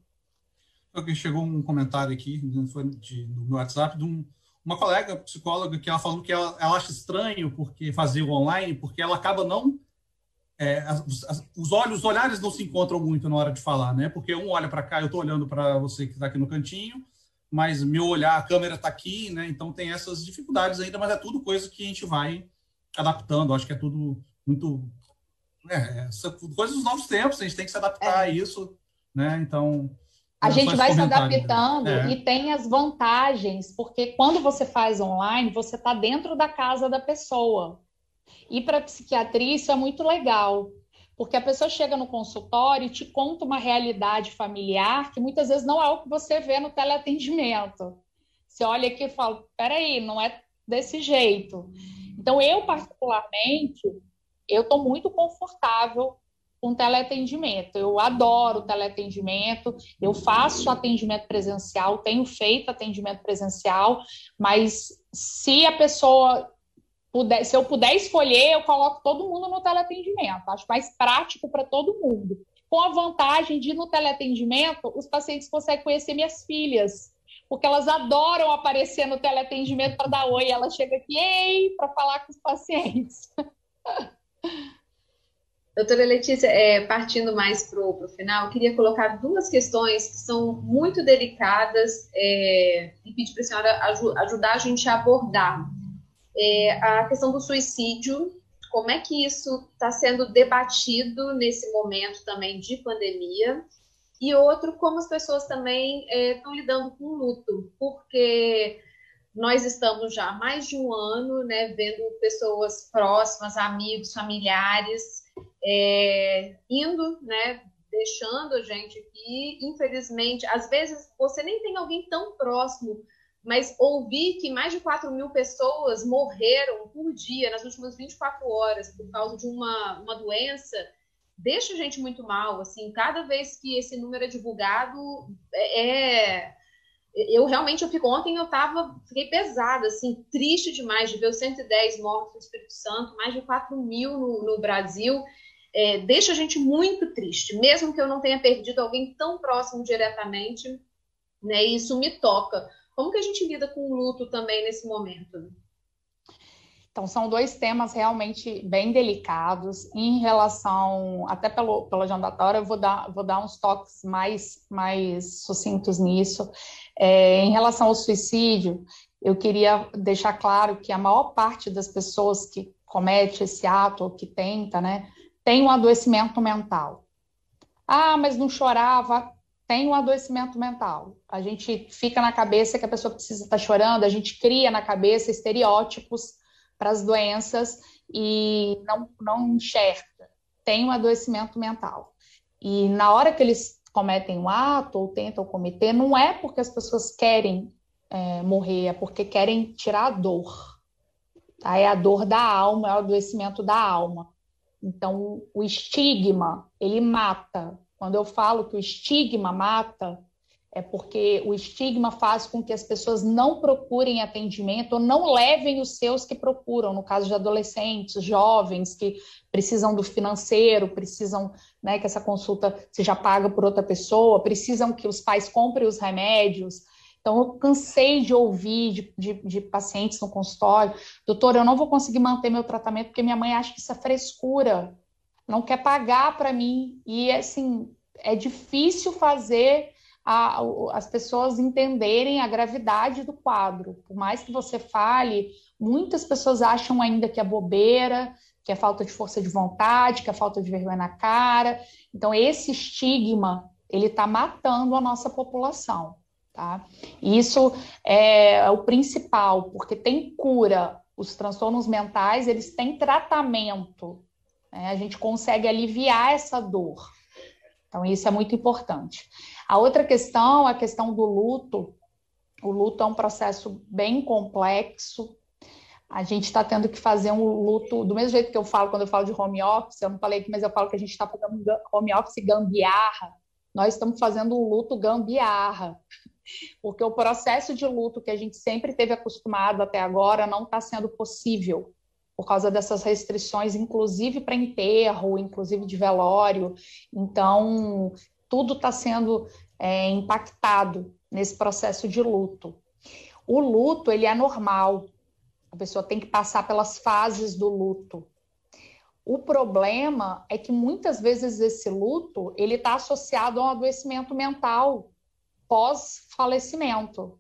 Chegou um comentário aqui no meu WhatsApp de um, uma colega psicóloga que ela falou que ela, ela acha estranho porque fazer o online, porque ela acaba não é, as, as, os olhos, os olhares não se encontram muito na hora de falar, né? Porque um olha para cá, eu estou olhando para você que está aqui no cantinho, mas meu olhar, a câmera está aqui, né? Então tem essas dificuldades ainda, mas é tudo coisa que a gente vai adaptando. Acho que é tudo muito é, coisas dos novos tempos. A gente tem que se adaptar é. a isso, né? Então a gente vai se adaptando é. e tem as vantagens, porque quando você faz online, você está dentro da casa da pessoa. E para psiquiatria isso é muito legal, porque a pessoa chega no consultório e te conta uma realidade familiar que muitas vezes não é o que você vê no teleatendimento. Você olha aqui e fala, peraí, não é desse jeito. Então, eu particularmente, eu estou muito confortável com teleatendimento. Eu adoro teleatendimento, eu faço atendimento presencial, tenho feito atendimento presencial, mas se a pessoa puder, se eu puder escolher, eu coloco todo mundo no teleatendimento. Acho mais prático para todo mundo. Com a vantagem de no teleatendimento, os pacientes conseguem conhecer minhas filhas, porque elas adoram aparecer no teleatendimento para dar oi. Ela chega aqui, ei, para falar com os pacientes. Doutora Letícia, é, partindo mais para o final, queria colocar duas questões que são muito delicadas é, e pedir para a senhora ajudar a gente a abordar. É, a questão do suicídio, como é que isso está sendo debatido nesse momento também de pandemia? E outro, como as pessoas também estão é, lidando com o luto, porque nós estamos já há mais de um ano né, vendo pessoas próximas, amigos, familiares, é, indo, né, deixando a gente aqui. Infelizmente, às vezes você nem tem alguém tão próximo, mas ouvir que mais de 4 mil pessoas morreram por dia nas últimas 24 horas por causa de uma, uma doença deixa a gente muito mal. Assim, cada vez que esse número é divulgado, é, é eu realmente eu fico ontem eu tava fiquei pesada assim triste demais de ver os 110 mortos no Espírito Santo mais de 4 mil no, no Brasil é, deixa a gente muito triste, mesmo que eu não tenha perdido alguém tão próximo diretamente, né? Isso me toca. Como que a gente lida com o luto também nesse momento? Então, são dois temas realmente bem delicados. Em relação, até pelo, pela agendatória, eu vou dar, vou dar uns toques mais, mais sucintos nisso. É, em relação ao suicídio, eu queria deixar claro que a maior parte das pessoas que comete esse ato ou que tenta, né, tem um adoecimento mental. Ah, mas não chorava. Tem um adoecimento mental. A gente fica na cabeça que a pessoa precisa estar chorando, a gente cria na cabeça estereótipos para as doenças e não, não enxerga. Tem um adoecimento mental. E na hora que eles cometem um ato ou tentam cometer, não é porque as pessoas querem é, morrer, é porque querem tirar a dor. Tá? É a dor da alma, é o adoecimento da alma. Então, o estigma, ele mata. Quando eu falo que o estigma mata, é porque o estigma faz com que as pessoas não procurem atendimento ou não levem os seus que procuram, no caso de adolescentes, jovens que precisam do financeiro, precisam né, que essa consulta seja paga por outra pessoa, precisam que os pais comprem os remédios. Então, eu cansei de ouvir de, de, de pacientes no consultório, doutor, eu não vou conseguir manter meu tratamento porque minha mãe acha que isso é frescura, não quer pagar para mim. E, assim, é difícil fazer a, as pessoas entenderem a gravidade do quadro. Por mais que você fale, muitas pessoas acham ainda que é bobeira, que é falta de força de vontade, que é falta de vergonha na cara. Então, esse estigma, ele está matando a nossa população. Tá? Isso é o principal, porque tem cura. Os transtornos mentais, eles têm tratamento. Né? A gente consegue aliviar essa dor. Então, isso é muito importante. A outra questão, a questão do luto. O luto é um processo bem complexo. A gente está tendo que fazer um luto, do mesmo jeito que eu falo quando eu falo de home office, eu não falei aqui, mas eu falo que a gente está fazendo home office gambiarra. Nós estamos fazendo um luto gambiarra, porque o processo de luto que a gente sempre teve acostumado até agora não está sendo possível por causa dessas restrições, inclusive para enterro, inclusive de velório. Então, tudo está sendo é, impactado nesse processo de luto. O luto ele é normal, a pessoa tem que passar pelas fases do luto. O problema é que muitas vezes esse luto ele está associado a um adoecimento mental pós falecimento.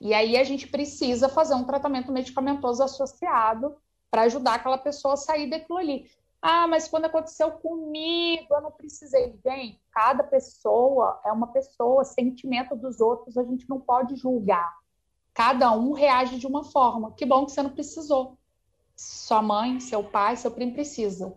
E aí a gente precisa fazer um tratamento medicamentoso associado para ajudar aquela pessoa a sair daquilo ali. Ah, mas quando aconteceu comigo, eu não precisei. Gente, cada pessoa é uma pessoa, sentimento dos outros, a gente não pode julgar. Cada um reage de uma forma. Que bom que você não precisou. Sua mãe, seu pai, seu primo precisa.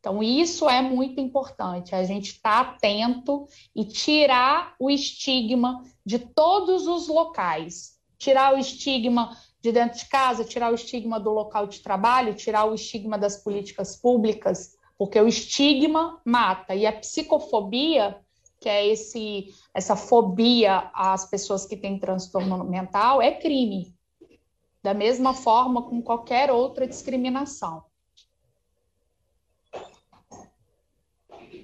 Então, isso é muito importante, a gente estar tá atento e tirar o estigma de todos os locais. Tirar o estigma de dentro de casa, tirar o estigma do local de trabalho, tirar o estigma das políticas públicas, porque o estigma mata. E a psicofobia, que é esse, essa fobia às pessoas que têm transtorno mental, é crime. Da mesma forma com qualquer outra discriminação.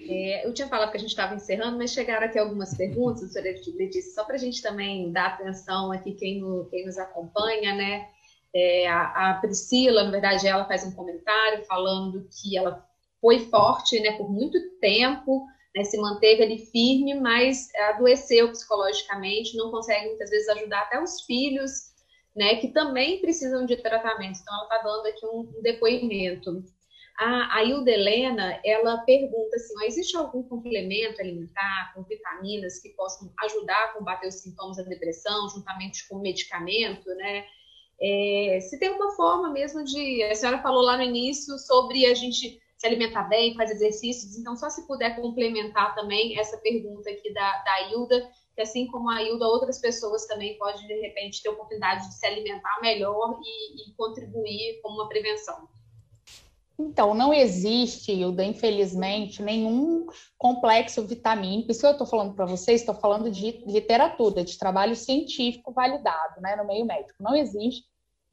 É, eu tinha falado que a gente estava encerrando, mas chegaram aqui algumas perguntas, doutora Letícia, só para a gente também dar atenção aqui, quem, quem nos acompanha, né? É, a, a, Priscila, na verdade, ela faz um comentário falando que ela foi forte né, por muito tempo, né, se manteve ali firme, mas adoeceu psicologicamente, não consegue muitas vezes ajudar até os filhos, né, que também precisam de tratamento. Então, ela está dando aqui um, um depoimento. A, a Hilda Helena, ela pergunta assim, existe algum complemento alimentar com vitaminas que possam ajudar a combater os sintomas da depressão, juntamente com medicamento, né? É, se tem uma forma mesmo de... A senhora falou lá no início sobre a gente se alimentar bem, fazer exercícios, então só se puder complementar também essa pergunta aqui da, da Hilda, que assim como a Hilda, outras pessoas também podem, de repente, ter oportunidade de se alimentar melhor e, e contribuir com uma prevenção. Então, não existe, Hilda, infelizmente, nenhum complexo vitamínico. Isso que eu estou falando para vocês, estou falando de literatura, de trabalho científico validado né, no meio médico. Não existe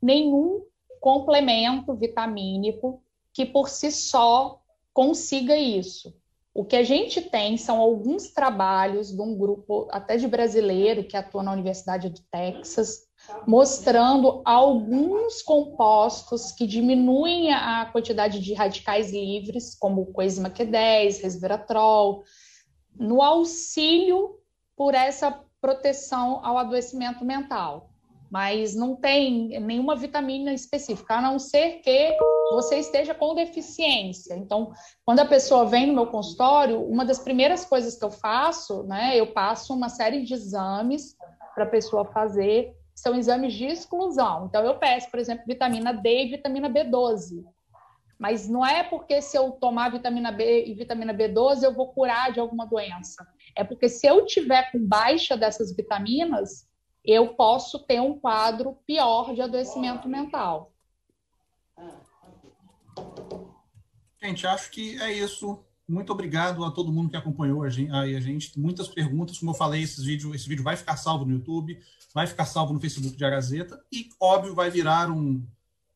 nenhum complemento vitamínico que por si só consiga isso. O que a gente tem são alguns trabalhos de um grupo até de brasileiro que atua na Universidade do Texas, mostrando alguns compostos que diminuem a quantidade de radicais livres, como coenzima Q10, resveratrol, no auxílio por essa proteção ao adoecimento mental. Mas não tem nenhuma vitamina específica, a não ser que você esteja com deficiência. Então, quando a pessoa vem no meu consultório, uma das primeiras coisas que eu faço, né, eu passo uma série de exames para a pessoa fazer são exames de exclusão. Então, eu peço, por exemplo, vitamina D e vitamina B12. Mas não é porque se eu tomar vitamina B e vitamina B12 eu vou curar de alguma doença. É porque se eu tiver com baixa dessas vitaminas, eu posso ter um quadro pior de adoecimento mental. Gente, acho que é isso. Muito obrigado a todo mundo que acompanhou a gente, a gente. Muitas perguntas, como eu falei, esses vídeos, esse vídeo vai ficar salvo no YouTube, vai ficar salvo no Facebook de A Gazeta e, óbvio, vai virar um,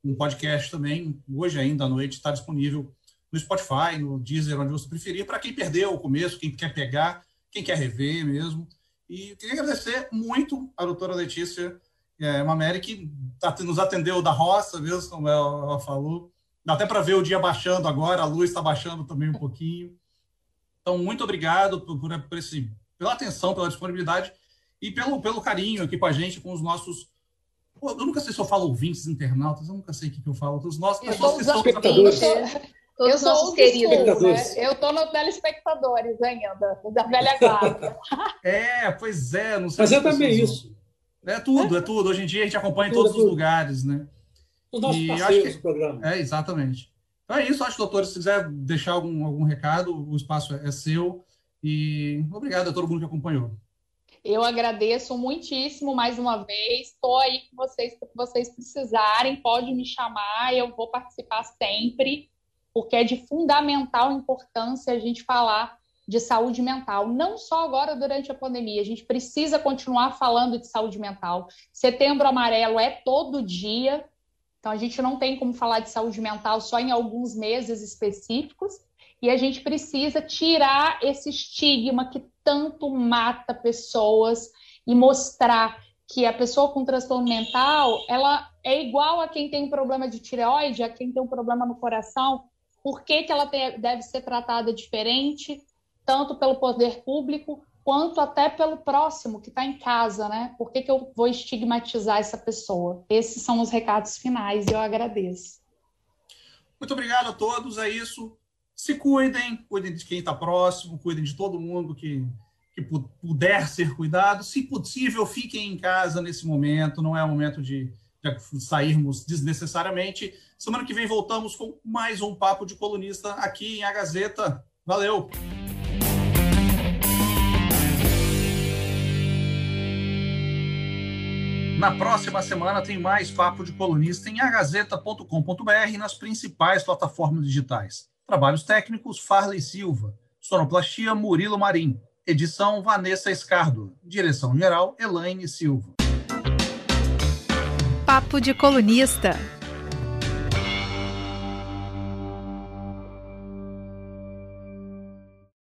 um podcast também. Hoje ainda à noite está disponível no Spotify, no Deezer, onde você preferir, para quem perdeu o começo, quem quer pegar, quem quer rever mesmo. E queria agradecer muito a doutora Letícia é uma Mary que nos atendeu da roça mesmo, como ela, ela falou. Dá até para ver o dia baixando agora, a luz está baixando também um pouquinho. Então, muito obrigado por, por, esse, pela atenção, pela disponibilidade e pelo, pelo carinho aqui com a gente, com os nossos. Eu nunca sei se eu falo ouvintes, internautas, eu nunca sei o que, que eu falo. Os nossos pessoas que estão. Espectadores. Eu sou os queridos. Né? Eu estou no telespectadores ainda, da velha guarda. é, pois é. Não sei Mas é também isso. É tudo, é tudo. Hoje em dia a gente acompanha em todos os lugares, né? Os nossos e parceiros que, do programa. É, exatamente. Então é isso, acho, doutor. Se quiser deixar algum, algum recado, o espaço é seu. E obrigado a todo mundo que acompanhou. Eu agradeço muitíssimo mais uma vez. Estou aí com vocês que vocês precisarem. Pode me chamar, eu vou participar sempre, porque é de fundamental importância a gente falar de saúde mental, não só agora durante a pandemia, a gente precisa continuar falando de saúde mental. Setembro Amarelo é todo dia, então a gente não tem como falar de saúde mental só em alguns meses específicos, e a gente precisa tirar esse estigma que tanto mata pessoas e mostrar que a pessoa com transtorno mental, ela é igual a quem tem problema de tireoide, a quem tem um problema no coração, por que, que ela tem, deve ser tratada diferente? tanto pelo poder público quanto até pelo próximo que está em casa, né? Por que, que eu vou estigmatizar essa pessoa? Esses são os recados finais e eu agradeço. Muito obrigado a todos, é isso. Se cuidem, cuidem de quem está próximo, cuidem de todo mundo que, que puder ser cuidado. Se possível, fiquem em casa nesse momento, não é o momento de, de sairmos desnecessariamente. Semana que vem voltamos com mais um Papo de Colunista aqui em A Gazeta. Valeu! Na próxima semana tem mais Papo de Colunista em agazeta.com.br e nas principais plataformas digitais. Trabalhos técnicos, Farley Silva. Sonoplastia, Murilo Marim. Edição, Vanessa Escardo. Direção-geral, Elaine Silva. Papo de Colunista.